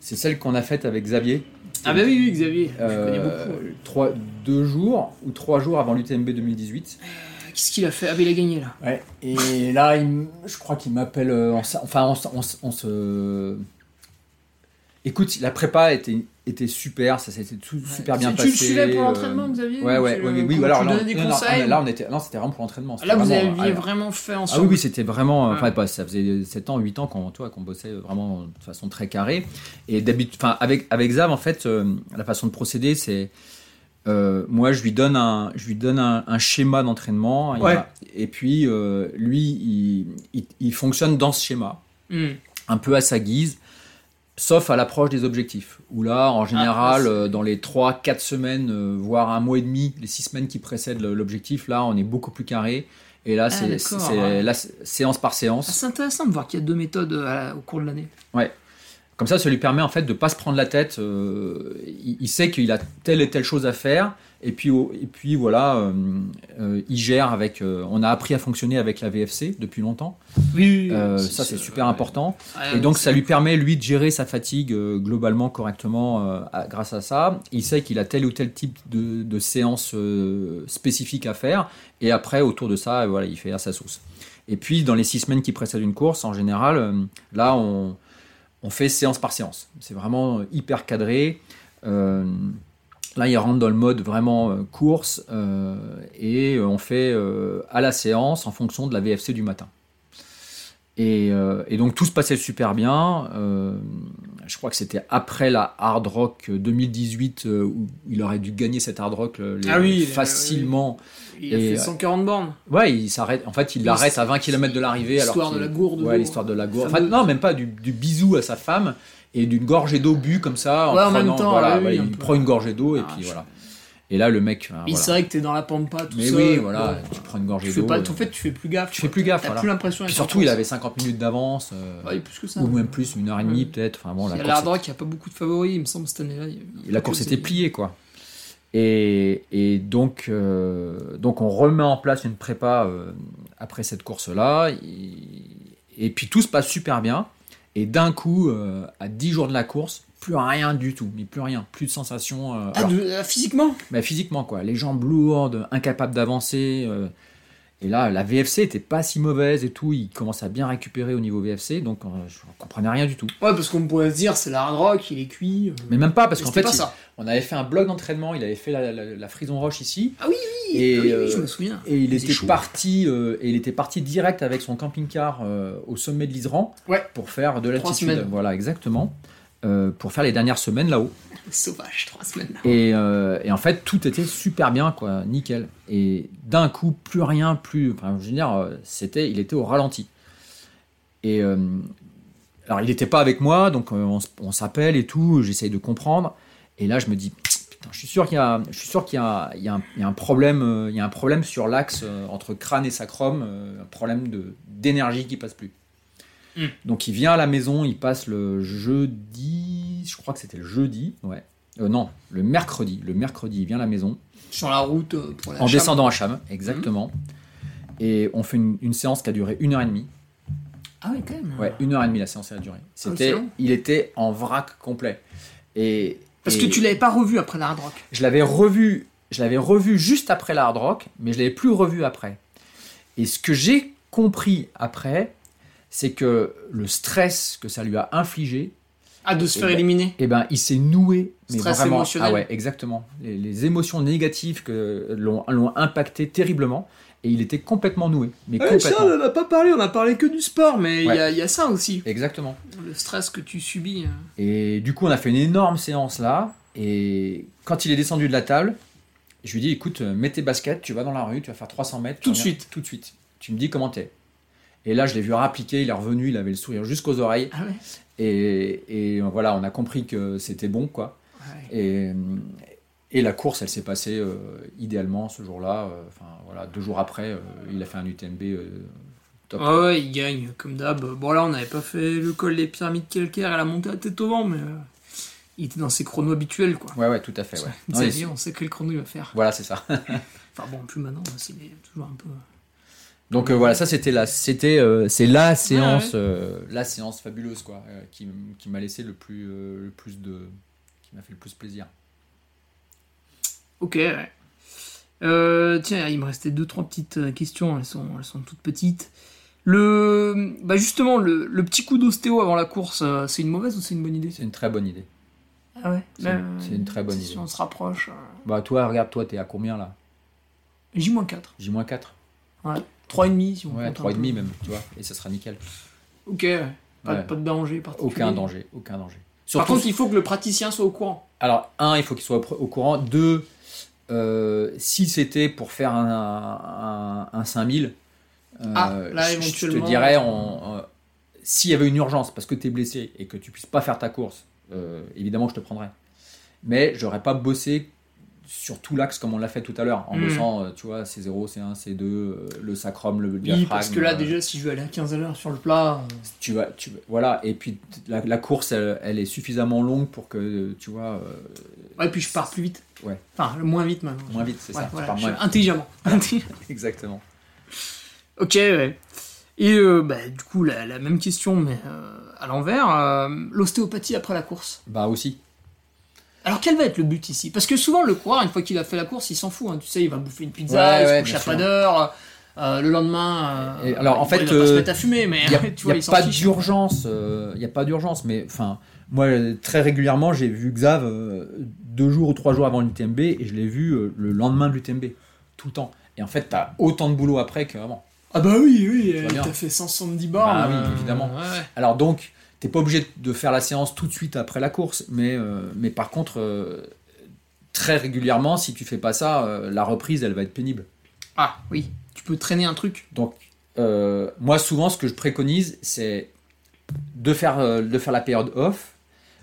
c'est celle qu'on a faite avec Xavier. Ah bah oui oui Xavier je Euh, connais beaucoup. ouais. trois, deux jours ou trois jours avant l'UTMB 2018. Qu'est-ce qu'il a fait? Ah il a gagné là. Ouais. Et là, il je crois qu'il m'appelle. euh, enfin, on se. Écoute, la prépa était, était super, ça s'était tout super bien tu, passé. tu le suivais pour euh, l'entraînement Xavier Ouais, ou ouais, tu ouais, oui, oui, tu alors lui là, donnais des non, non, là, on était, non, c'était vraiment pour l'entraînement. c'était Là vous vraiment, aviez ah, vraiment fait Ah ensemble. oui, oui, c'était vraiment. Ouais. Enfin, bah, ça faisait 7 ans, 8 ans qu'on toi, qu'on bossait vraiment de façon très carrée. Et d'habitude, enfin, avec, avec Zav, en fait, euh, la façon de procéder, c'est. euh, moi, je lui donne un, je lui donne un, un schéma d'entraînement. Ouais. Et puis, euh, lui, il, il, il fonctionne dans ce schéma, Hmm. un peu à sa guise. Sauf à l'approche des objectifs, où là, en général, c'est- euh, dans les 3-4 semaines, euh, voire un mois et demi, les 6 semaines qui précèdent l'objectif, là, on est beaucoup plus carré. Et là, c'est- ouais. là, c'est séance par Ah, séance. c'est intéressant de voir qu'il y a deux méthodes euh, au cours de l'année. Comme ça, ça lui permet en fait de pas se prendre la tête. euh, il, il sait qu'il a telle et telle chose à faire. Et puis, et puis voilà, euh, euh, il gère avec. euh, on a appris à fonctionner avec la VFC depuis longtemps. Oui, Euh, ça, c'est super important. Ouais, Et donc, ça lui permet, lui, de gérer sa fatigue globalement correctement à- grâce à ça. Il sait qu'il a tel ou tel type de, de séance spécifique à faire. Et après, autour de ça, voilà, il fait à sa sauce. Et puis, dans les six semaines qui précèdent une course, en général, là, on, on fait séance par séance. C'est vraiment hyper cadré. Euh, là, il rentre dans le mode vraiment euh, course. euh, et on fait euh, à la séance en fonction de la VFC du matin. Et, euh, et donc tout se passait super bien. Euh, je crois que c'était après la Hard Rock 2018 euh, où il aurait dû gagner cette Hard Rock euh, les- Ah oui, facilement. Il a et, fait euh, 140 bornes. Ouais, il s'arrête. En fait, il Oui, l'arrête à 20 km de l'arrivée. L'histoire de la gourde Ouais, l'histoire de la gourde. Enfin, non, même pas du, du bisou à sa femme et d'une gorgée d'eau bu comme ça. En Ouais, en même temps, voilà, ouais, oui, il prend une gorgée d'eau et Ah, puis voilà. Et là, le mec. voilà. savait que t'es dans la pampa tout Mais seul. oui, voilà, Bon, tu prends une gorgée Tu fais d'eau. pas, euh, en fait, tu fais plus gaffe. tu fais plus gaffe, T'as voilà. plus l'impression Puis surtout, il avait 50 minutes d'avance. euh, plus que ça. ou même plus, une heure et demie Ouais. peut-être. Enfin bon, la course, l'Hard Rock, il n'y a pas beaucoup de favoris, il me semble, cette année-là. la course était c'est- pliée quoi. Et, et donc, euh, donc on remet en place une prépa euh, après cette course-là. Et, et puis tout se passe super bien. Et d'un coup, euh, à 10 jours de la course, plus rien du tout, mais plus rien, plus de sensations. euh, Ah, alors, de- euh, physiquement? Bah, physiquement quoi, les jambes lourdes, incapables d'avancer. Et là, la VFC était pas si mauvaise et tout. Il commence à bien récupérer au niveau VFC, donc euh, je comprenais rien du tout. Ouais, parce qu'on pourrait se dire, c'est la Hard Rock, il est cuit. euh, Mais même pas parce qu'en fait, pas il- ça. on avait fait un bloc d'entraînement. Il avait fait la, la- la frison roche ici. Ah oui, oui, Et, oui, oui, euh, je me souviens. Et il était chaud. parti, euh, et il était parti direct avec son camping-car euh, au sommet de l'Isran Ouais. pour faire de l'altitude. Voilà, exactement. Euh, pour faire les dernières semaines là-haut. Sauvage, trois semaines. Et, euh, et en fait, tout était super bien, quoi, nickel. Et d'un coup, plus rien, plus. Enfin, je veux dire, euh, c'était, il était au ralenti. Et euh, alors, il n'était pas avec moi, donc on, s'appelle et tout. J'essaye de comprendre. Et là, je me dis, putain, je suis sûr qu'il y a, je suis sûr qu'il y a, il y a un, il y a un problème, il y a un problème sur l'axe entre crâne et sacrum, un problème de d'énergie qui passe plus. Hmm. Donc, il vient à la maison, il passe le jeudi, je crois que c'était le jeudi, ouais. Euh, non, le mercredi. Le mercredi, il vient à la maison Sur la route euh, pour la en descendant à Cham, exactement. Et on fait une, une séance qui a duré une heure et demie. Ah oui, quand même. Ouais, une heure et demie la séance a duré. c'est C'était, il était en vrac complet. Et Parce et que tu l'avais pas revu après la Hard Rock. Je l'avais revu, je l'avais revu juste après la hard rock, mais je l'avais plus revu après. Et ce que j'ai compris après, c'est que le stress que ça lui a infligé, Ah, de se Eh faire ben, éliminer. eh ben, il s'est noué. Mais Stress vraiment, émotionnel. Ah ouais, exactement. Les, les émotions négatives que l'ont, l'ont impacté terriblement, et il était complètement noué. Mais Ouais, ça, complètement. on en a pas parlé, on a parlé que du sport, mais il Ouais. y, y a ça aussi. Exactement. Le stress que tu subis. euh. Et du coup, on a fait une énorme séance là. Et quand il est descendu de la table, je lui ai dit écoute, euh, mets tes baskets, tu vas dans la rue, tu vas faire 300 mètres. Tout de suite. Tout de suite. Tu me dis comment t'es. Et là, je l'ai vu rappliquer, il est revenu, il avait le sourire jusqu'aux oreilles. Ah ouais. Et, et voilà, on a compris que c'était bon, quoi. Ouais. Et, et la course, elle s'est passée euh, idéalement ce jour-là. euh, Enfin, voilà, deux jours après, euh, il a fait un UTMB euh, top. Ah ouais, il gagne, comme d'hab. Bon, là, on n'avait pas fait le col des pyramides calcaires et la montée à tête au vent, mais il était dans ses chronos habituels, quoi. Ouais, ouais, tout à fait. Ouais. Non, Ça est, on sait quel chrono il va faire. voilà, c'est ça. Enfin bon, plus maintenant, c'est toujours un peu. Donc euh, voilà, ça c'était la, c'était, euh, c'est la séance, euh, la séance fabuleuse quoi, qui, qui m'a laissé le plus, le plus de, qui m'a fait le plus plaisir. Ok, ouais. Tiens, il me restait deux, trois petites questions, elles sont, elles sont toutes petites. Le, bah justement, le, le petit coup d'ostéo avant la course, c'est une mauvaise ou c'est une bonne idée? C'est une très bonne idée. Ah ouais? C'est une- c'est une très bonne si idée. on se rapproche. Bah toi, regarde, toi, t'es à combien là? Euh, J-4. J-4 Ouais. 3,5 si on Ouais, compte un 3,5 peu. même, tu vois, et ça sera nickel. Ok. Pas, Ouais. pas de danger particulier. Aucun danger, aucun danger. Par contre, il faut que le praticien soit au courant. alors, un, il faut qu'il soit au courant. Deux, euh, si c'était pour faire un, un, un 5000, euh, Ah, là, je- je te dirais, on, euh, s'il y avait une urgence parce que tu es blessé et que tu puisses pas faire ta course, euh, évidemment, je te prendrais. Mais j'aurais pas bossé sur tout l'axe comme on l'a fait tout à l'heure, en Mm. bossant, euh, tu vois, C0, C1, C2, euh, le sacrum, le Oui, diaphragme. parce que là, euh, déjà, si je veux aller à 15 à l'heure sur le plat. euh, tu vas, tu, voilà, et puis la, la course, elle, elle est suffisamment longue pour que, tu vois, Ouais, puis je pars plus vite. Ouais. Enfin, moins vite maintenant. moins vite, c'est Ouais, ça. voilà, pars moins- intelligemment. Exactement. ok, ouais. Et euh, bah, du coup, la, la même question, mais euh, à l'envers. euh, L'ostéopathie après la course. Bah aussi. Alors, quel va être le but ici? Parce que souvent, le coureur, une fois qu'il a fait la course, il s'en fout. hein. Tu sais, il va bouffer une pizza, Ouais, il ouais, se couche à pas d'heure. euh, le lendemain, euh, Et alors, en fait, il va pas se euh, mettre à fumer, mais Il n'y a, tu vois, y a il pas d'urgence. Il n'y a pas d'urgence. Mais enfin, moi, euh, très régulièrement, j'ai vu Xav euh, deux jours ou trois jours avant l'UTMB et je l'ai vu euh, le lendemain de l'UTMB. Tout le temps. Et en fait, tu as autant de boulot après qu'avant. Ah bah oui, oui, euh, t'as fait 170 bornes. Bah oui, euh, évidemment. ouais. Alors donc, t'es pas obligé de faire la séance tout de suite après la course, mais, euh, mais par contre, euh, très régulièrement, si tu fais pas ça, euh, la reprise, elle va être pénible. Ah oui, tu peux traîner un truc. Donc, moi, souvent, ce que je préconise, c'est de faire, de faire la période off,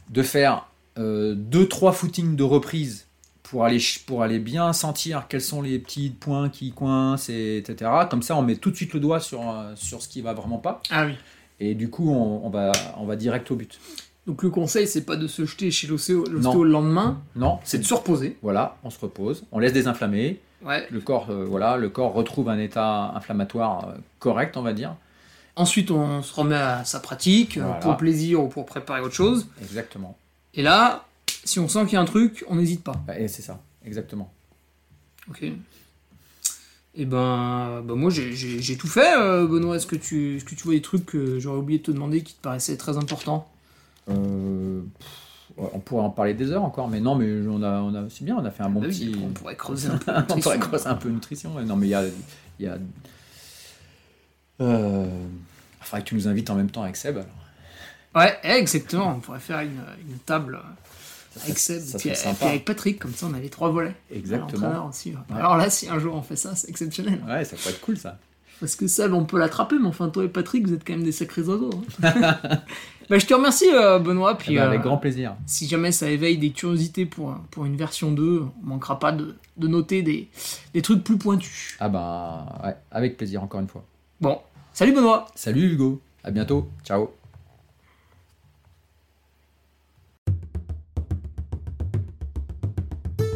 de faire euh, deux, trois footings de reprise pour aller, pour aller bien sentir quels sont les petits points qui coincent, et, etc. Comme ça, on met tout de suite le doigt sur, sur ce qui va vraiment pas. Ah oui. Et du coup, on, on va, on va direct au but. Donc le conseil, c'est pas de se jeter chez l'ostéo le lendemain, Non, c'est de se reposer. Voilà, on se repose, on laisse désinflammer, Ouais. le corps, euh, voilà, le corps retrouve un état inflammatoire euh, correct, on va dire. Ensuite, on se remet à sa pratique, euh, Voilà. pour plaisir ou pour préparer autre chose. Exactement. Et là, si on sent qu'il y a un truc, on n'hésite pas. Et c'est ça, exactement. Ok. Et ben, ben moi j'ai- tout fait, euh, Benoît. Est-ce que, tu, est-ce que tu vois des trucs que j'aurais oublié de te demander qui te paraissaient très importants? Euh, pff, on pourrait en parler des heures encore, mais non, mais on a, on a, c'est bien, on a fait un bon Bah petit. On pourrait creuser un peu. on pourrait nutrition. creuser un peu nutrition. ouais. Non, mais il y a, il y a. Euh, faudrait que tu nous invites en même temps avec Seb. alors. Ouais, exactement. On pourrait faire une, une table Ça avec Seb ça puis, sympa. avec Patrick, comme ça on a les trois volets. Exactement. Aussi. Ouais. Alors là, si un jour on fait ça, c'est exceptionnel. Ouais, ça pourrait être cool ça. Parce que Seb, on peut l'attraper, mais enfin, toi et Patrick, vous êtes quand même des sacrés oiseaux. hein. bah, je te remercie, euh, Benoît. Puis, Eh ben, avec euh, grand plaisir. si jamais ça éveille des curiosités pour, pour une version 2, on manquera pas de, de noter des, des trucs plus pointus. Ah bah, ouais, avec plaisir encore une fois. Bon, salut Benoît Salut Hugo, à bientôt, ciao.